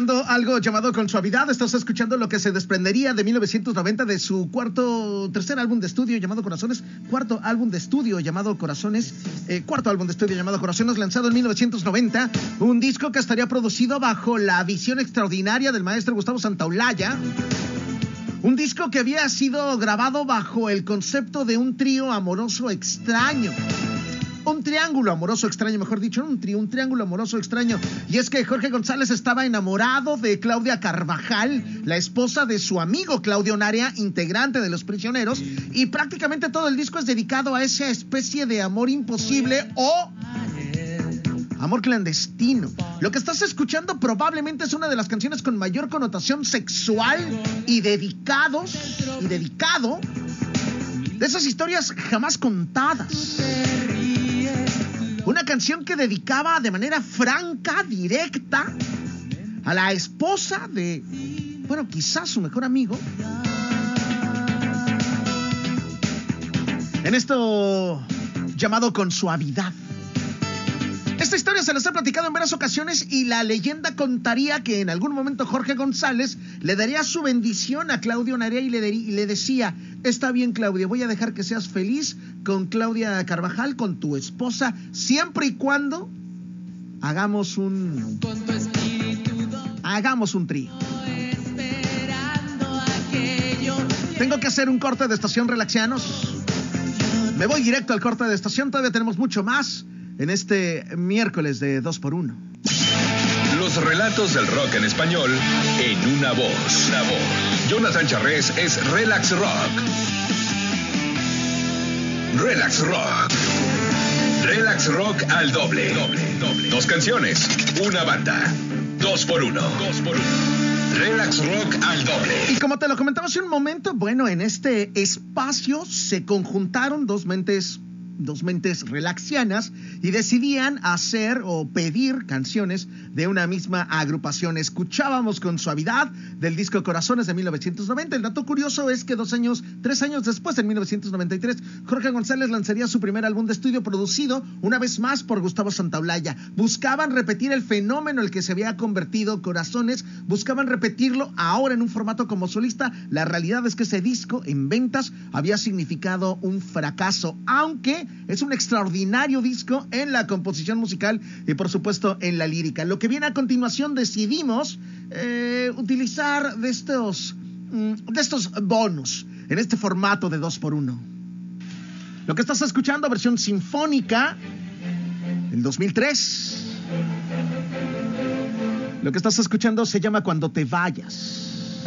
Escuchando algo llamado Con Suavidad, estás escuchando lo que se desprendería de 1990 de su cuarto, tercer álbum de estudio llamado Corazones, cuarto álbum de estudio llamado Corazones, eh, cuarto álbum de estudio llamado Corazones, lanzado en 1990, un disco que estaría producido bajo la visión extraordinaria del maestro Gustavo Santaolalla. Un disco que había sido grabado bajo el concepto de un trío amoroso extraño un triángulo amoroso extraño, mejor dicho, un, tri un triángulo amoroso extraño. Y es que Jorge González estaba enamorado de Claudia Carvajal, la esposa de su amigo Claudio Narea, integrante de Los Prisioneros, y prácticamente todo el disco es dedicado a esa especie de amor imposible o amor clandestino. Lo que estás escuchando probablemente es una de las canciones con mayor connotación sexual y dedicados y dedicado de esas historias jamás contadas. Canción que dedicaba de manera franca, directa, a la esposa de, bueno, quizás su mejor amigo. En esto llamado con suavidad. Esta historia se les ha platicado en varias ocasiones y la leyenda contaría que en algún momento Jorge González le daría su bendición a Claudio Narea y le decía, está bien Claudia, voy a dejar que seas feliz con Claudia Carvajal, con tu esposa, siempre y cuando hagamos un... Hagamos un trío. Tengo que hacer un corte de estación relaxianos. Me voy directo al corte de estación, todavía tenemos mucho más en este miércoles de 2 por 1 Los relatos del rock en español en una voz. Una voz. Jonathan Charrés es Relax Rock. Relax Rock. Relax Rock al doble. doble, doble. Dos canciones, una banda. Dos por uno. Dos por uno. Relax Rock al doble. Y como te lo comentaba hace un momento, bueno, en este espacio se conjuntaron dos mentes dos mentes relaxianas y decidían hacer o pedir canciones de una misma agrupación. Escuchábamos con suavidad del disco Corazones de 1990. El dato curioso es que dos años, tres años después, en 1993, Jorge González lanzaría su primer álbum de estudio producido una vez más por Gustavo Santaolalla. Buscaban repetir el fenómeno en el que se había convertido Corazones, buscaban repetirlo ahora en un formato como solista. La realidad es que ese disco en ventas había significado un fracaso, aunque es un extraordinario disco en la composición musical y por supuesto en la lírica. Lo que viene a continuación decidimos eh, utilizar de estos, mm, de estos bonus en este formato de 2 por 1 Lo que estás escuchando, versión sinfónica, el 2003. Lo que estás escuchando se llama Cuando te vayas.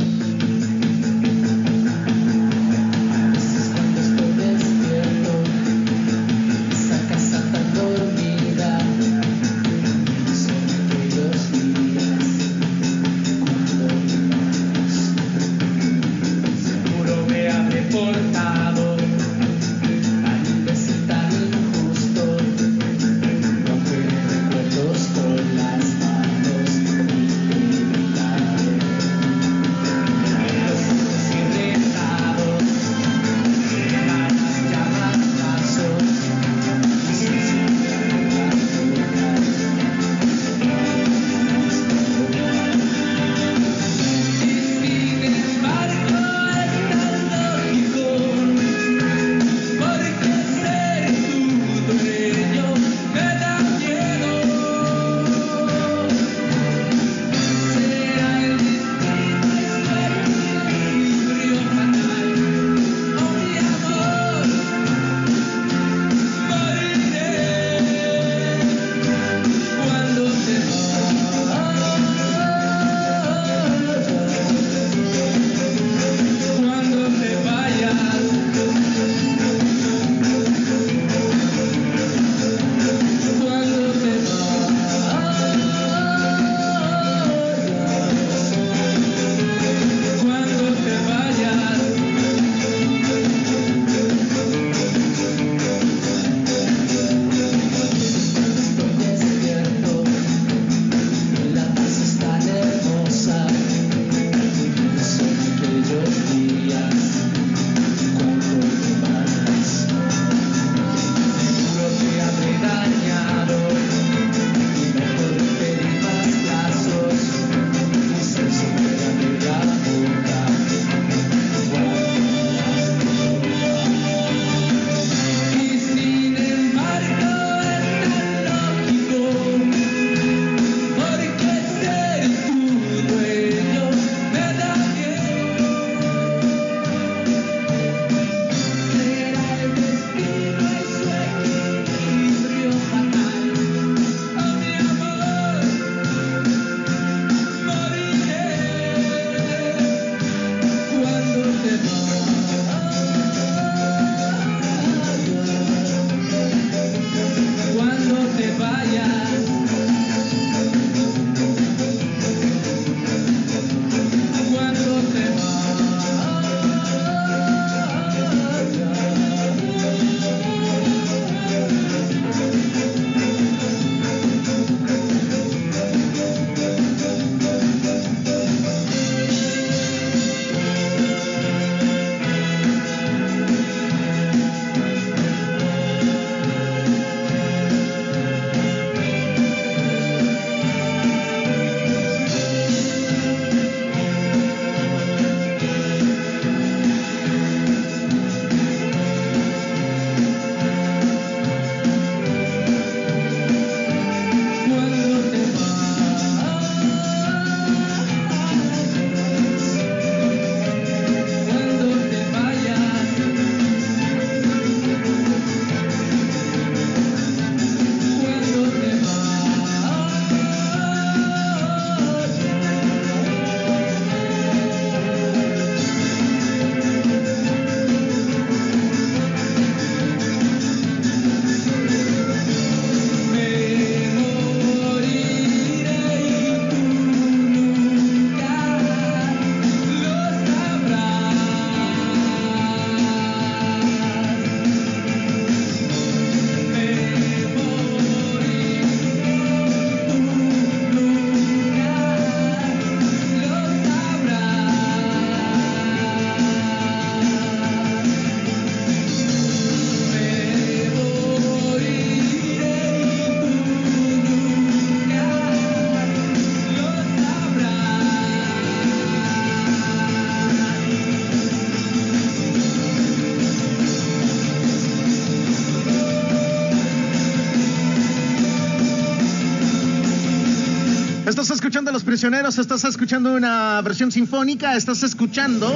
prisioneros, estás escuchando una versión sinfónica, estás escuchando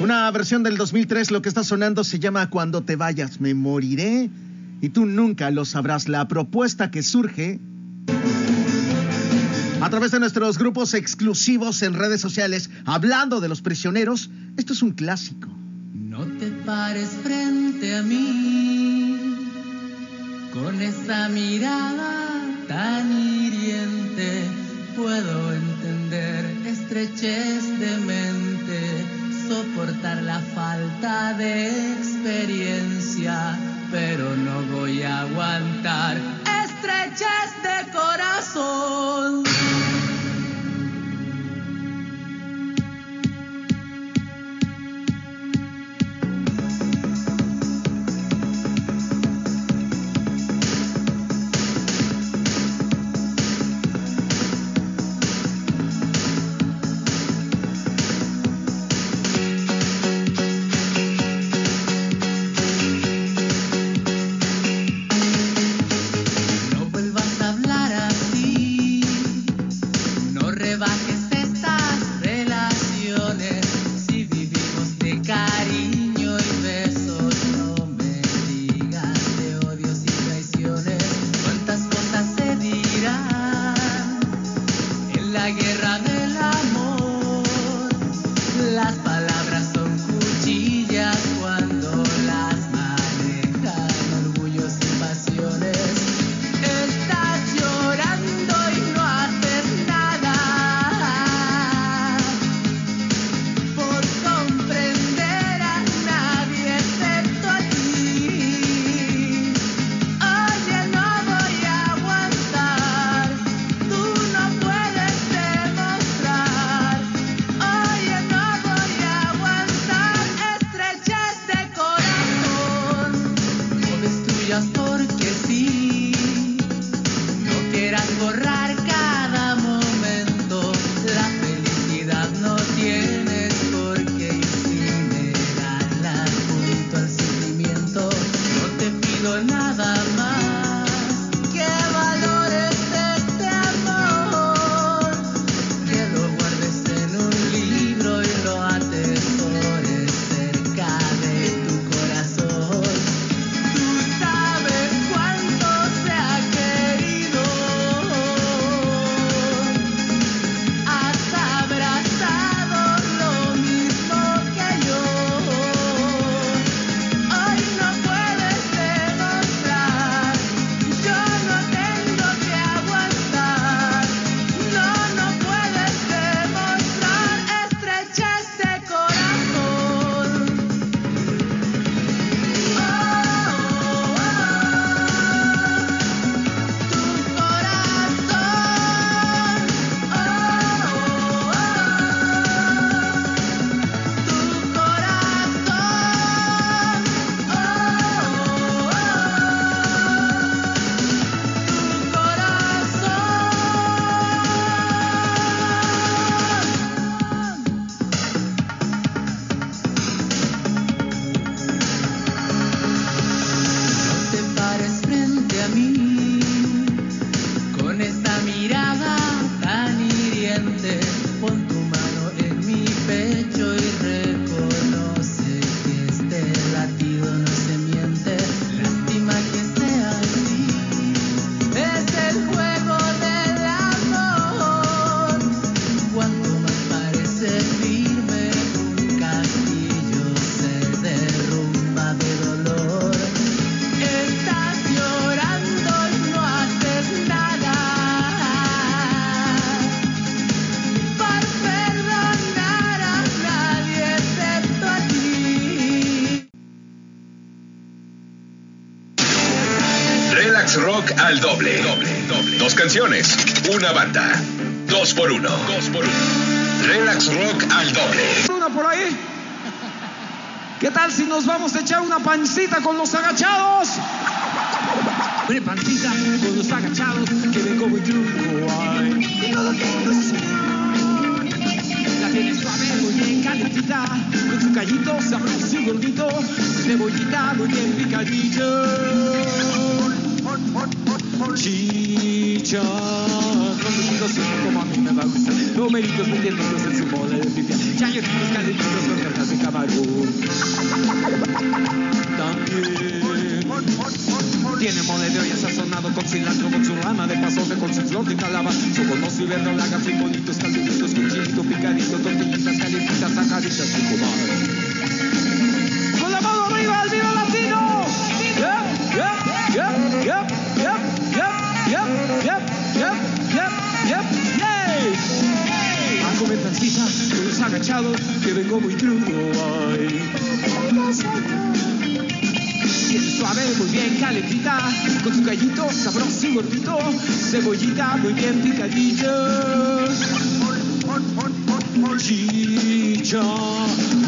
una versión del 2003, lo que está sonando se llama Cuando te vayas me moriré y tú nunca lo sabrás. La propuesta que surge a través de nuestros grupos exclusivos en redes sociales, hablando de los prisioneros, esto es un clásico. No te pares frente a mí con esa mirada tan hiriente puedo entender estrechez de mente, soportar la falta de experiencia, pero no voy a aguantar estrechez de corazón.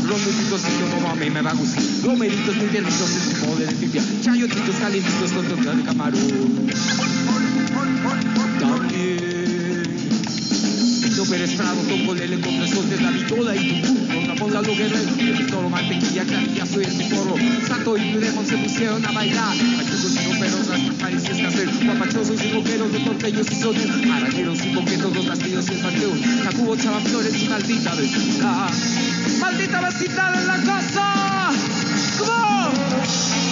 Los benditos y yo no mame, me va a gustar. Romeritos muy deliciosos en su modo de pipia. Chayotitos calentitos con torta de camarón. También. Pito Pérez Prado, Tocolele con tres de la vitola y tu con Ramón la loguera del toro, mantequilla, clarillazo y el picorro. Santo y Demon se pusieron a bailar. Machucos y roperos, raspajares y escasez. Guapachosos y boqueros de tortellos y sones. Araneros y boquetos, los castillos y el panteón. Jacubo, chavaflores y maldita vecindad. Maldita vecindad en la casa. ¡Cómo!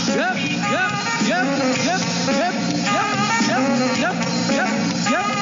Yep, yep, yep, yep, yep, yep, yep, yep, yep, yep.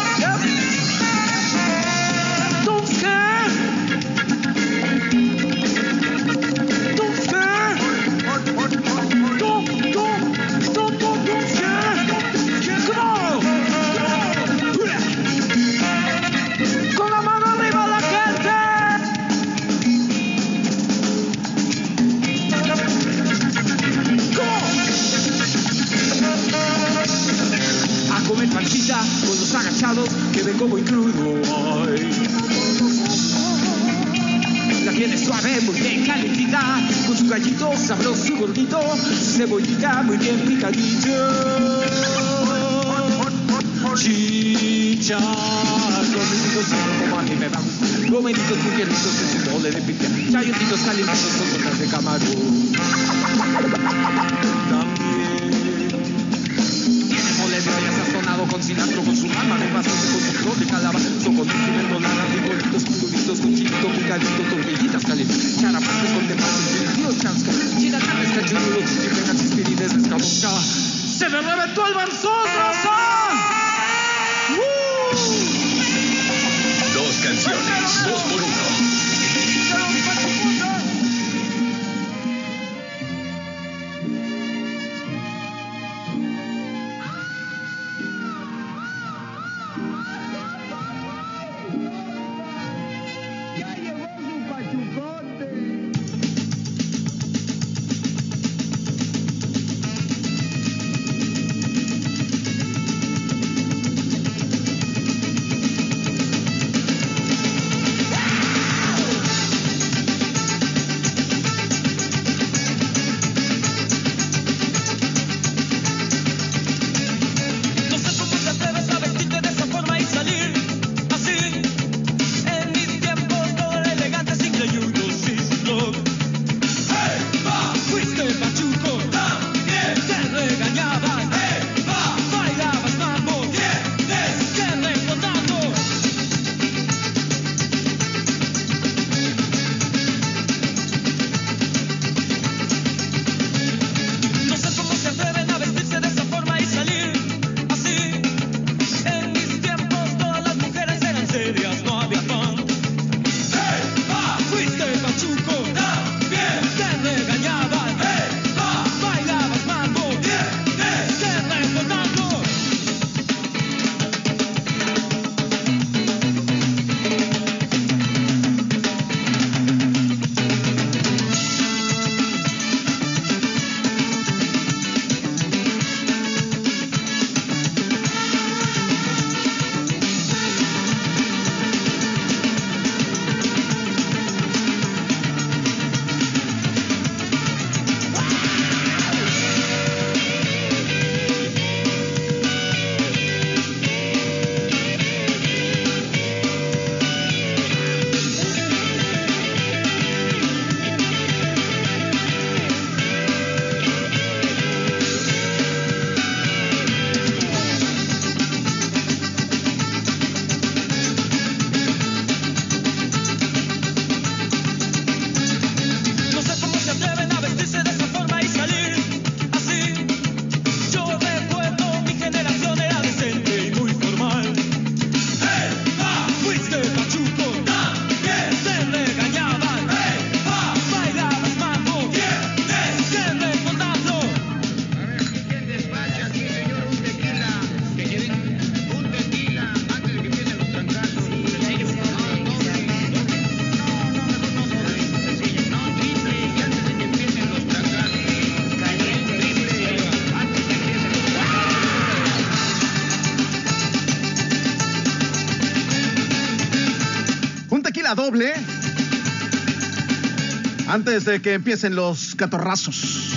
Antes de que empiecen los catorrazos.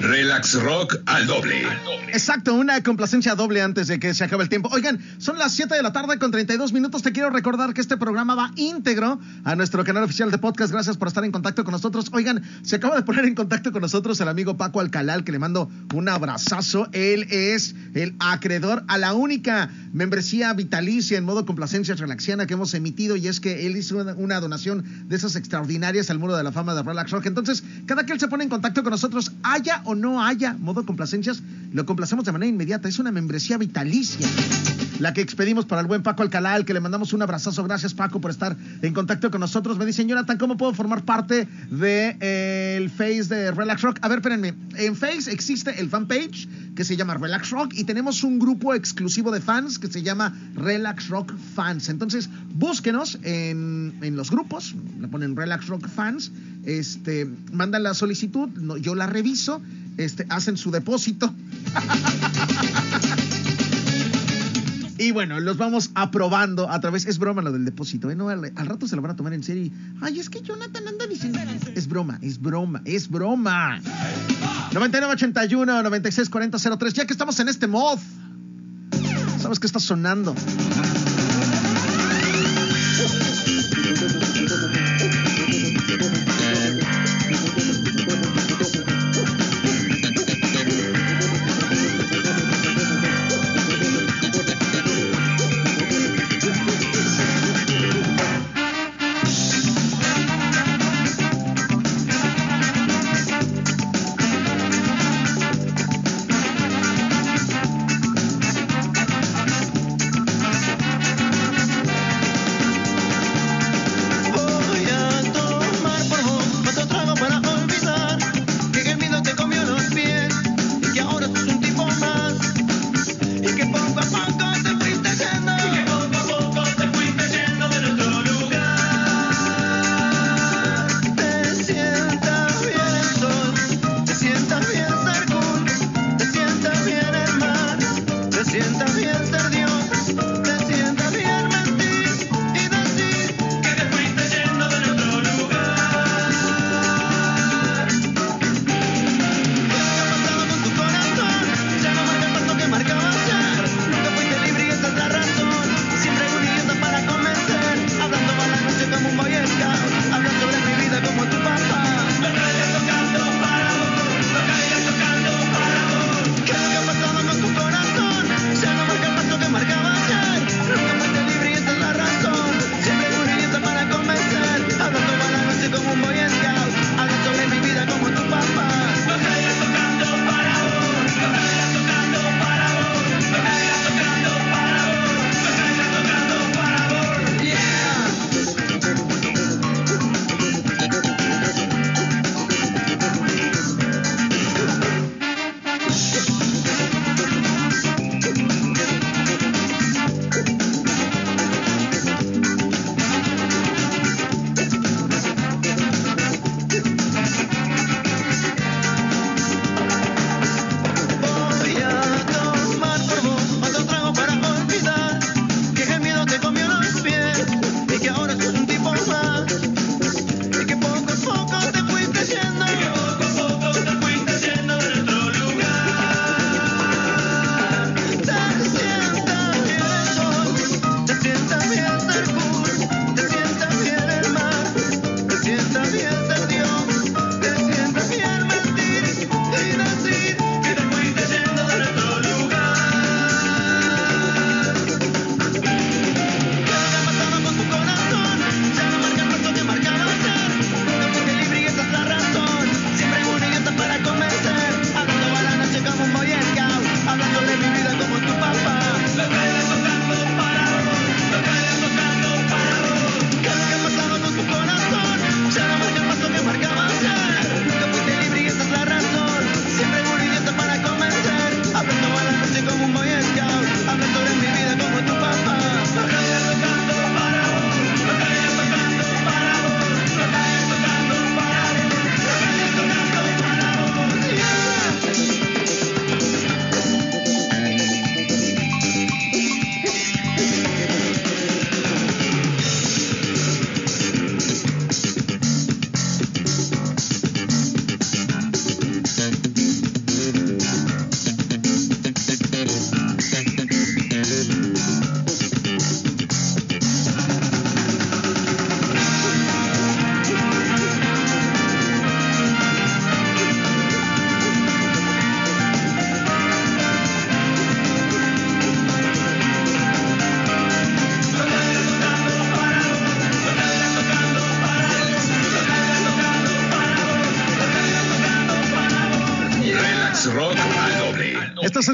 Relax Rock al doble. Exacto, una complacencia doble antes de que se acabe el tiempo. Oigan, son las 7 de la tarde con 32 minutos. Te quiero recordar que este programa va íntegro a nuestro canal oficial de podcast. Gracias por estar en contacto con nosotros. Oigan, se acaba de poner en contacto con nosotros el amigo Paco Alcalá, que le mando un abrazazo. Él es el acreedor a la única membresía vitalicia en modo complacencia relaxiana que hemos emitido y es que él hizo una, donación de esas extraordinarias al muro de la fama de Relax Rock. Entonces, cada que él se pone en contacto con nosotros, haya o no haya modo complacencias, lo complacemos de manera inmediata. Es una membresía vitalicia. La que expedimos para el buen Paco Alcalá, al que le mandamos un abrazazo. Gracias, Paco, por estar en contacto con nosotros. Me dice, Jonathan, ¿cómo puedo formar parte del de, eh, Face de Relax Rock? A ver, espérenme. En Face existe el fanpage que se llama Relax Rock y tenemos un grupo exclusivo de fans que se llama Relax Rock Fans. Entonces, búsquenos en, en los grupos, le ponen Relax Rock Fans, este, mandan la solicitud, yo la reviso, este, hacen su depósito. Y bueno, los vamos aprobando a través. Es broma lo del depósito, ¿eh? Al, al rato se lo van a tomar en serio. Ay, es que Jonathan anda diciendo. Es broma, es broma, es broma. 9981 964003 Ya que estamos en este mod. ¿Sabes qué está sonando?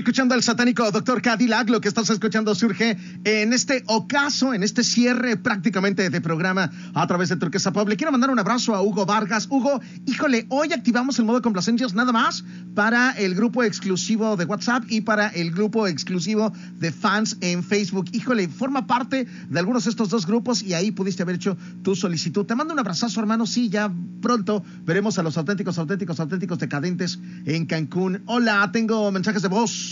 Escuchando al satánico Doctor Cadillac. Lo que estás escuchando surge en este ocaso, en este cierre prácticamente de programa a través de Turquesa Pop. Quiero mandar un abrazo a Hugo Vargas. Hugo, híjole, hoy activamos el modo complacencias nada más para el grupo exclusivo de WhatsApp y para el grupo exclusivo de fans en Facebook. Híjole, forma parte de algunos de estos dos grupos y ahí pudiste haber hecho tu solicitud. Te mando un abrazazo, hermano. Sí, ya pronto veremos a los auténticos, auténticos, auténticos decadentes en Cancún. Hola, tengo mensajes de voz.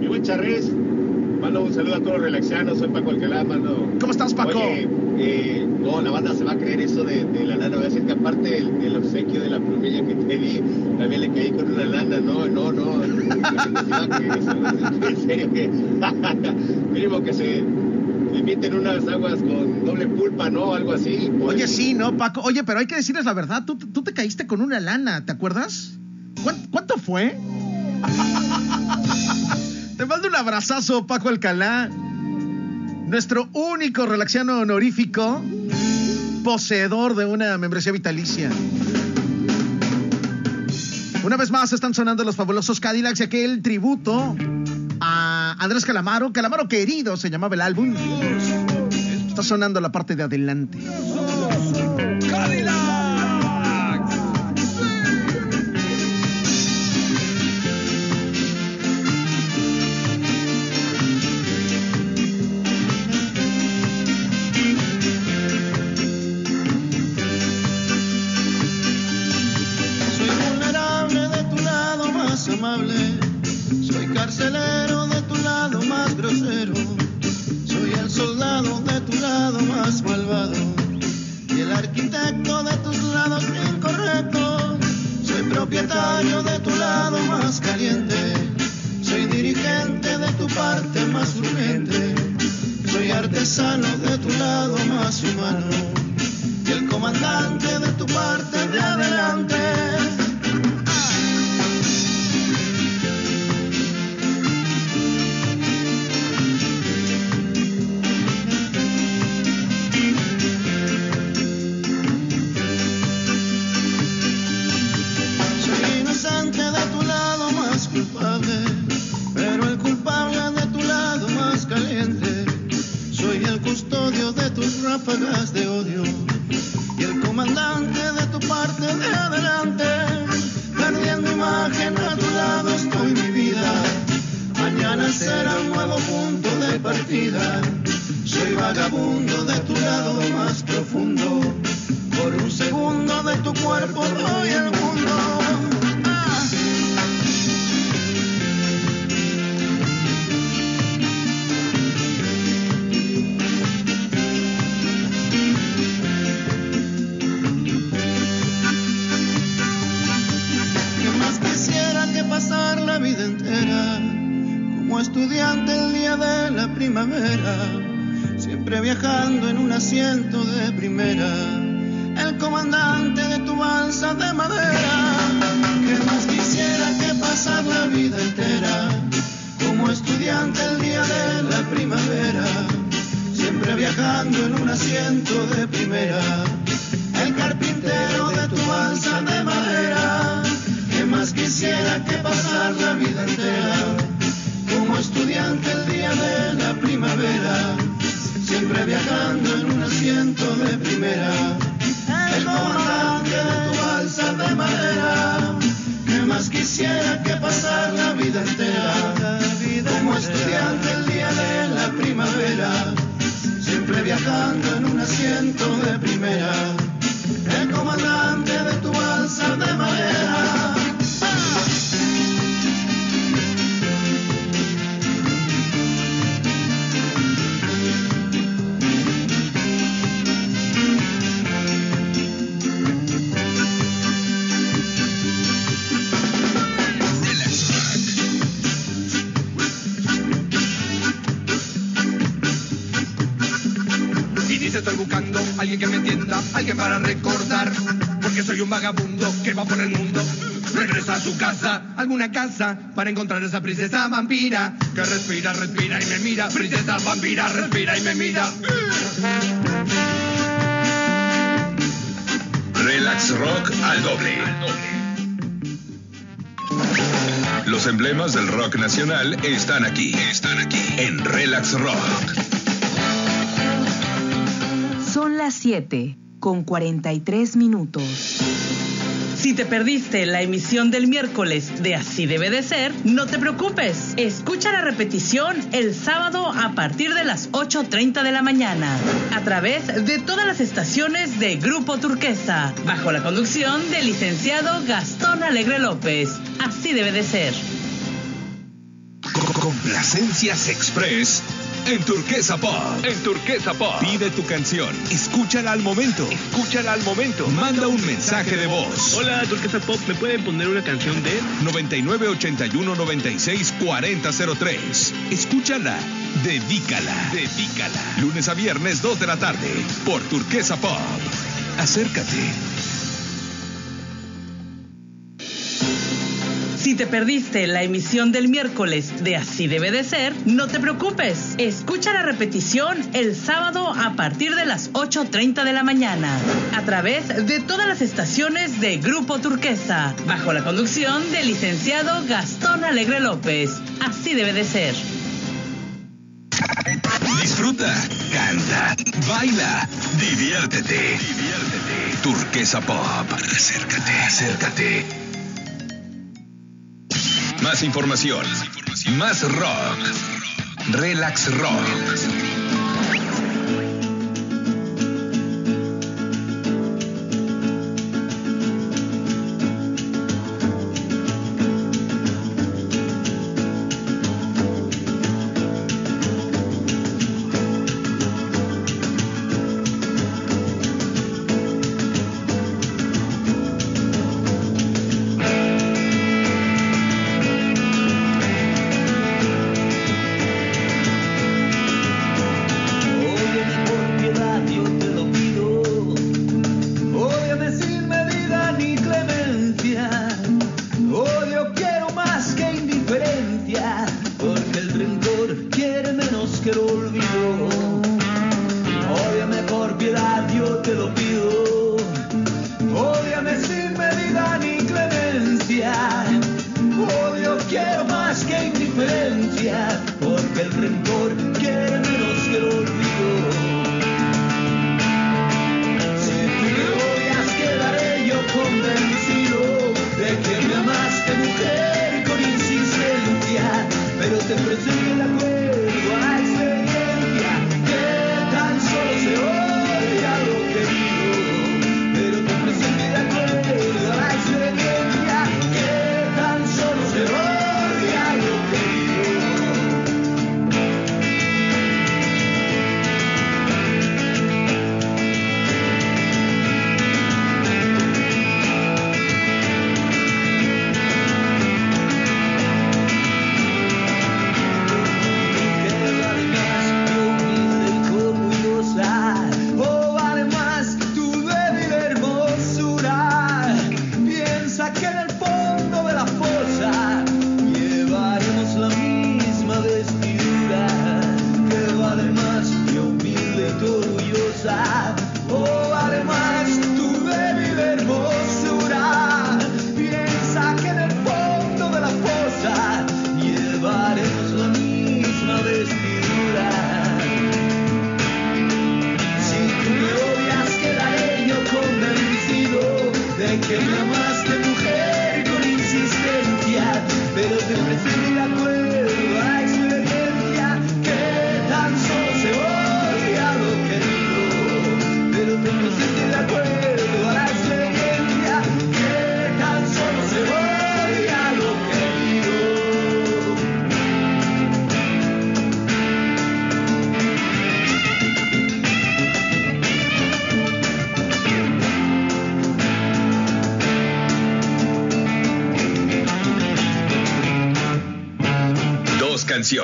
Mi buen Charres, mando un saludo a todos los relaxianos, soy Paco Alcalá, mando. ¿Cómo estás, Paco? Oye, eh, no, la banda se va a creer eso de, de la lana. Voy a decir que aparte del, del obsequio de la plumilla que te di, también le caí con una lana. No, no, no. no se va a creer eso, no, en serio que. mínimo que se limiten unas aguas con doble pulpa, ¿no? Algo así. pues. Oye, sí, ¿no, Paco? Oye, pero hay que decirles la verdad. Tú, tú te caíste con una lana, ¿te acuerdas? ¿Cuán- ¿Cuánto fue? Te mando un abrazazo, Paco Alcalá. Nuestro único relaxiano honorífico, poseedor de una membresía vitalicia. Una vez más están sonando los fabulosos Cadillacs y aquel tributo a Andrés Calamaro. Calamaro querido se llamaba el álbum. Está sonando la parte de adelante. Soy Soy carcelero de tu lado más grosero. Soy el soldado de tu lado más malvado. Y el arquitecto de tus lados incorrectos. Soy propietario de tu lado más caliente. Soy dirigente de tu parte más urgente. Soy artesano de esa princesa vampira que respira, respira y me mira. Princesa vampira, respira y me mira. Relax Rock al doble. Los Los emblemas del rock nacional están aquí. Están aquí. En Relax Rock. Son las 7 con 43 minutos. Si te perdiste la emisión del miércoles de Así debe de ser, no te preocupes. Escucha la repetición el sábado a partir de las 8.30 de la mañana, a través de todas las estaciones de Grupo Turquesa, bajo la conducción del licenciado Gastón Alegre López. Así debe de ser. Complacencias Express en Turquesa Pop. En Turquesa Pop. Pide tu canción. Escúchala al momento. Escúchala al momento. Manda un mensaje de voz. Hola, Turquesa Pop, ¿me pueden poner una canción de 9981 96 4003. Escúchala. Dedícala. Dedícala. Lunes a viernes, 2 de la tarde. Por Turquesa Pop. Acércate. Si te perdiste la emisión del miércoles de Así debe de ser, no te preocupes. Escucha la repetición el sábado a partir de las 8.30 de la mañana, a través de todas las estaciones de Grupo Turquesa, bajo la conducción del licenciado Gastón Alegre López. Así debe de ser. Disfruta, canta, baila, diviértete. Diviértete. Turquesa Pop. Acércate, acércate. Más información. Más rock. Relax Rock.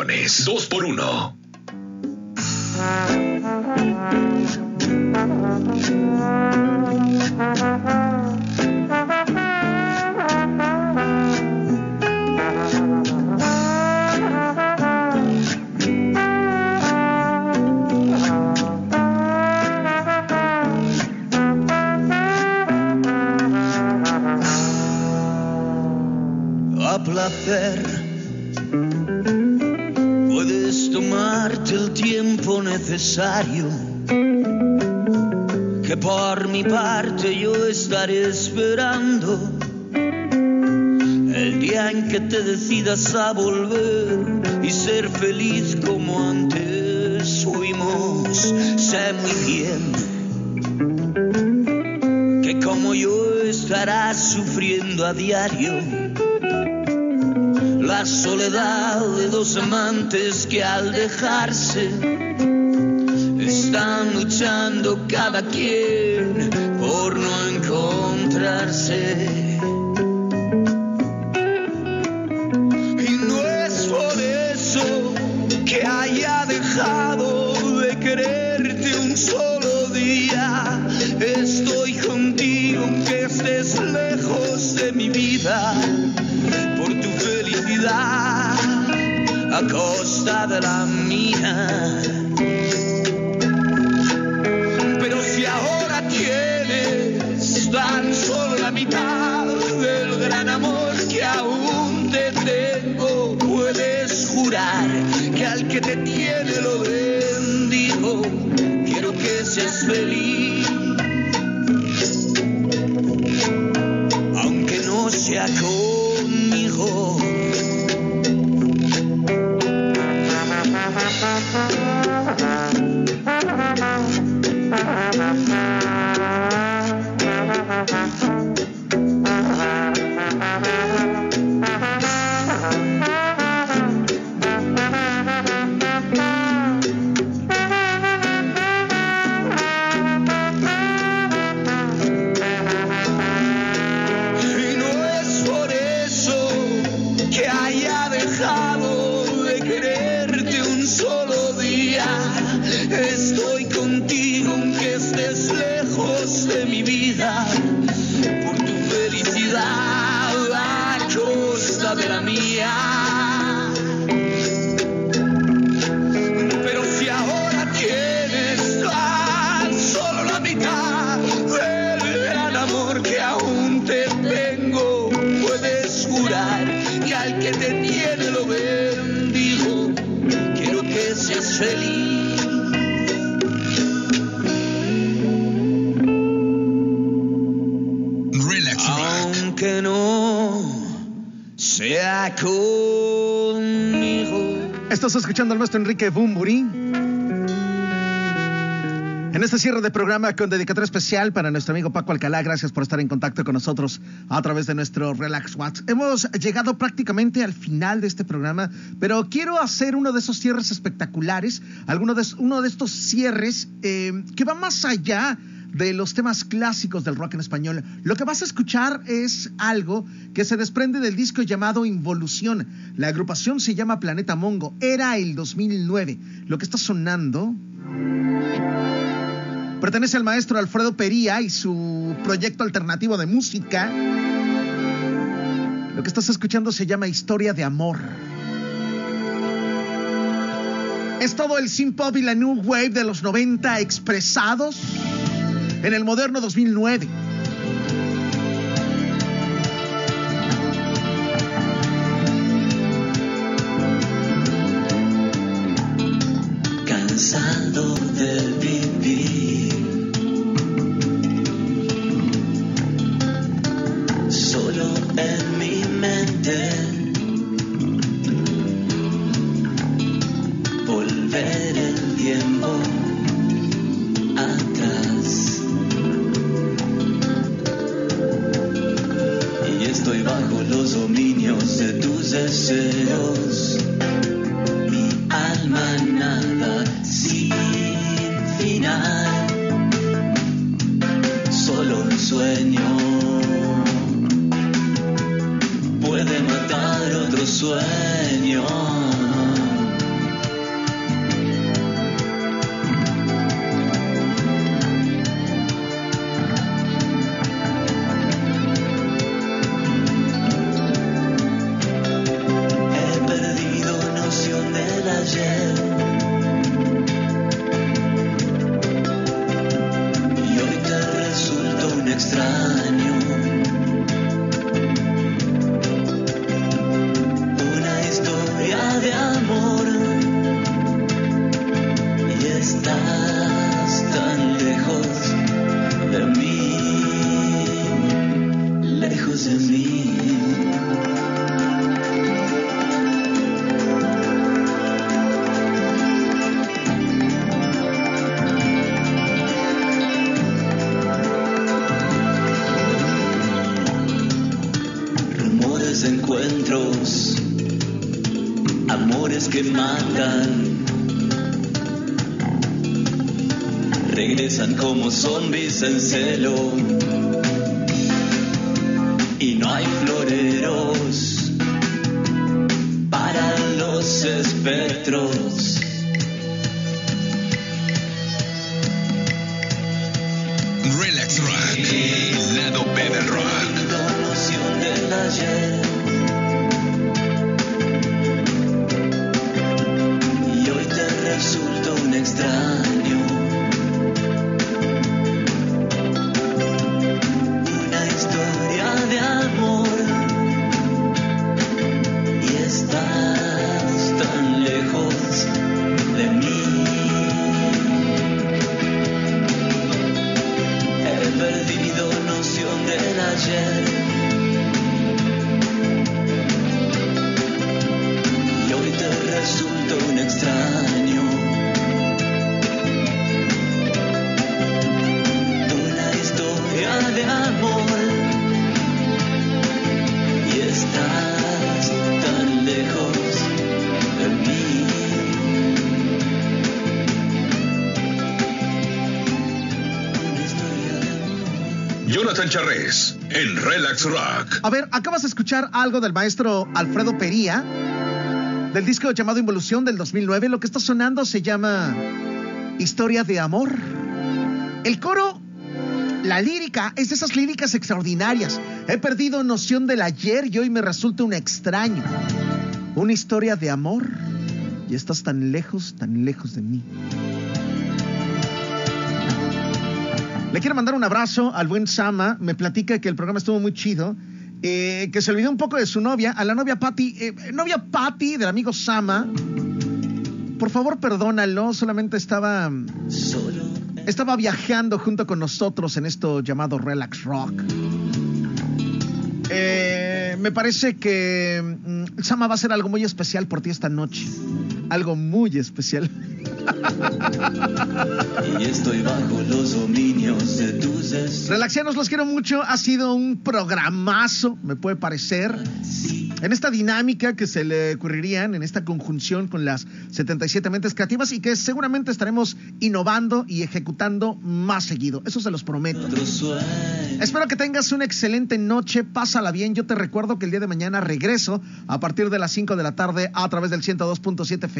condiciones. 2 por uno. Decidas a volver y ser feliz como antes fuimos. Sé muy bien que como yo estarás sufriendo a diario la soledad de dos amantes que al dejarse están luchando cada quien por no encontrarse. Que haya dejado de quererte un solo día. Estoy contigo aunque estés lejos de mi vida. Por tu felicidad a costa de la mía. Enrique Bumburi. En este cierre de programa con dedicatoria especial para nuestro amigo Paco Alcalá, gracias por estar en contacto con nosotros a través de nuestro Relax Watch. Hemos llegado prácticamente al final de este programa, pero quiero hacer uno de esos cierres espectaculares, alguno de, uno de estos cierres eh, que va más allá de los temas clásicos del rock en español. Lo que vas a escuchar es algo que se desprende del disco llamado Involución. La agrupación se llama Planeta Mongo. Era el 2009. Lo que está sonando pertenece al maestro Alfredo Pería y su proyecto alternativo de música. Lo que estás escuchando se llama Historia de Amor. Es todo el synth pop y la new wave de los 90 expresados en el moderno 2009. cansado de vivir solo en mi mente سلسله Rock. A ver, acabas de escuchar algo del maestro Alfredo Pería, del disco llamado Involución del 2009. Lo que está sonando se llama Historia de Amor. El coro, la lírica, es de esas líricas extraordinarias. He perdido noción del ayer y hoy me resulta un extraño. Una historia de amor y estás tan lejos, tan lejos de mí. Le quiero mandar un abrazo al buen Sama. Me platica que el programa estuvo muy chido. eh, que se olvidó un poco de su novia, a la novia Patty. eh, novia Patty del amigo Sama. Por favor, perdónalo. Solamente estaba. Estaba viajando junto con nosotros en esto llamado Relax Rock. Eh, me parece que mm, Sama va a hacer algo muy especial por ti esta noche. Algo muy especial. Y estoy bajo los dominios de tus. Relaxianos, los quiero mucho. Ha sido un programazo, me puede parecer. En esta dinámica que se le ocurrirían, en esta conjunción con las 77 mentes creativas y que seguramente estaremos innovando y ejecutando más seguido. Eso se los prometo. Espero que tengas una excelente noche. Pásala bien. Yo te recuerdo que el día de mañana regreso a partir de las 5 de la tarde a través del 102.7 FM.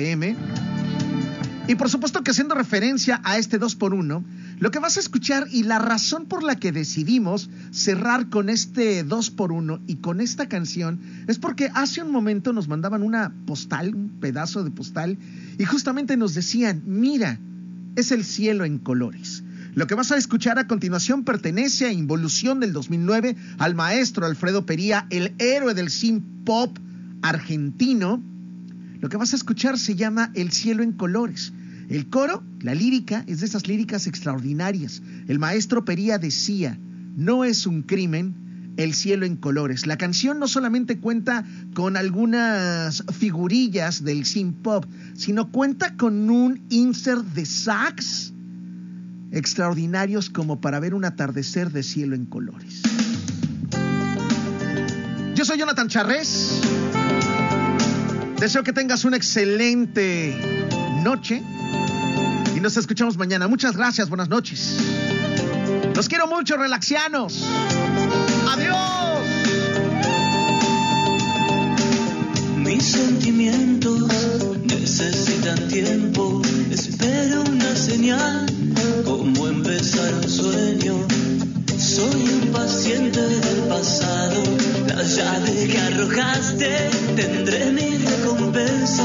Y por supuesto que haciendo referencia a este 2x1, lo que vas a escuchar y la razón por la que decidimos cerrar con este 2x1 y con esta canción es porque hace un momento nos mandaban una postal, un pedazo de postal, y justamente nos decían, mira, es el cielo en colores. Lo que vas a escuchar a continuación pertenece a Involución del 2009 al maestro Alfredo Pería, el héroe del synth pop argentino. Lo que vas a escuchar se llama El cielo en colores. El coro, la lírica, es de esas líricas extraordinarias. El maestro Pería decía, no es un crimen el cielo en colores. La canción no solamente cuenta con algunas figurillas del synth pop, sino cuenta con un insert de sax extraordinarios como para ver un atardecer de cielo en colores. Yo soy Jonathan Charres. Deseo que tengas una excelente noche y nos escuchamos mañana. Muchas gracias, buenas noches. Los quiero mucho, relaxianos. Adiós. Mis sentimientos necesitan tiempo. Espero una señal, como empezar un sueño. Soy un paciente del pasado. La llave que arrojaste, tendré mi recompensa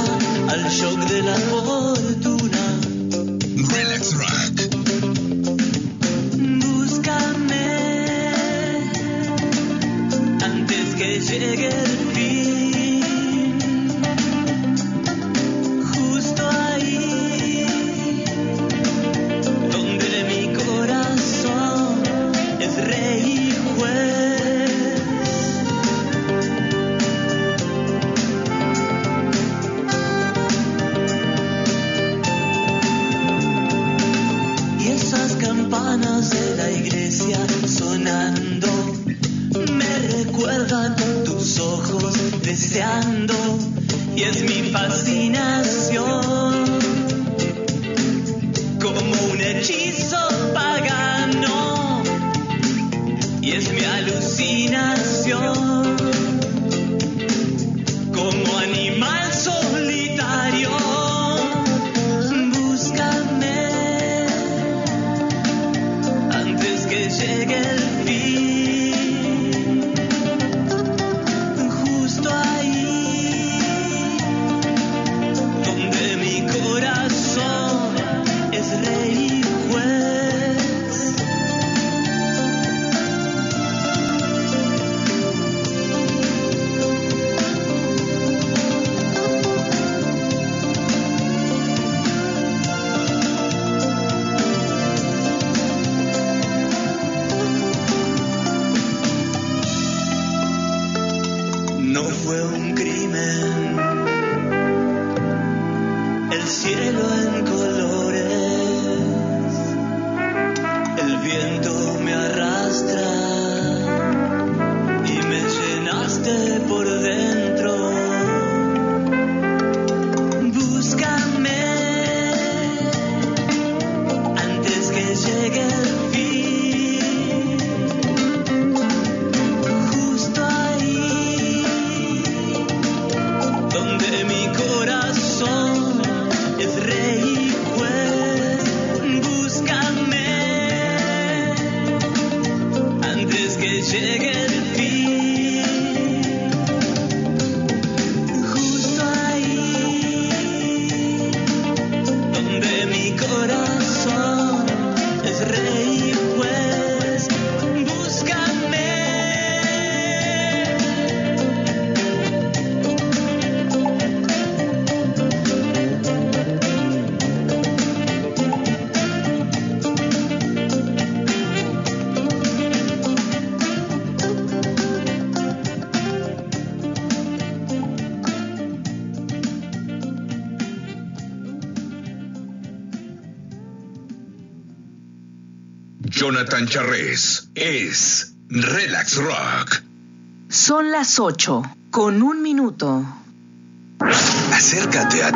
al shock de la fortuna. Jonathan es Relax Rock. Son las 8, con un minuto. Acércate a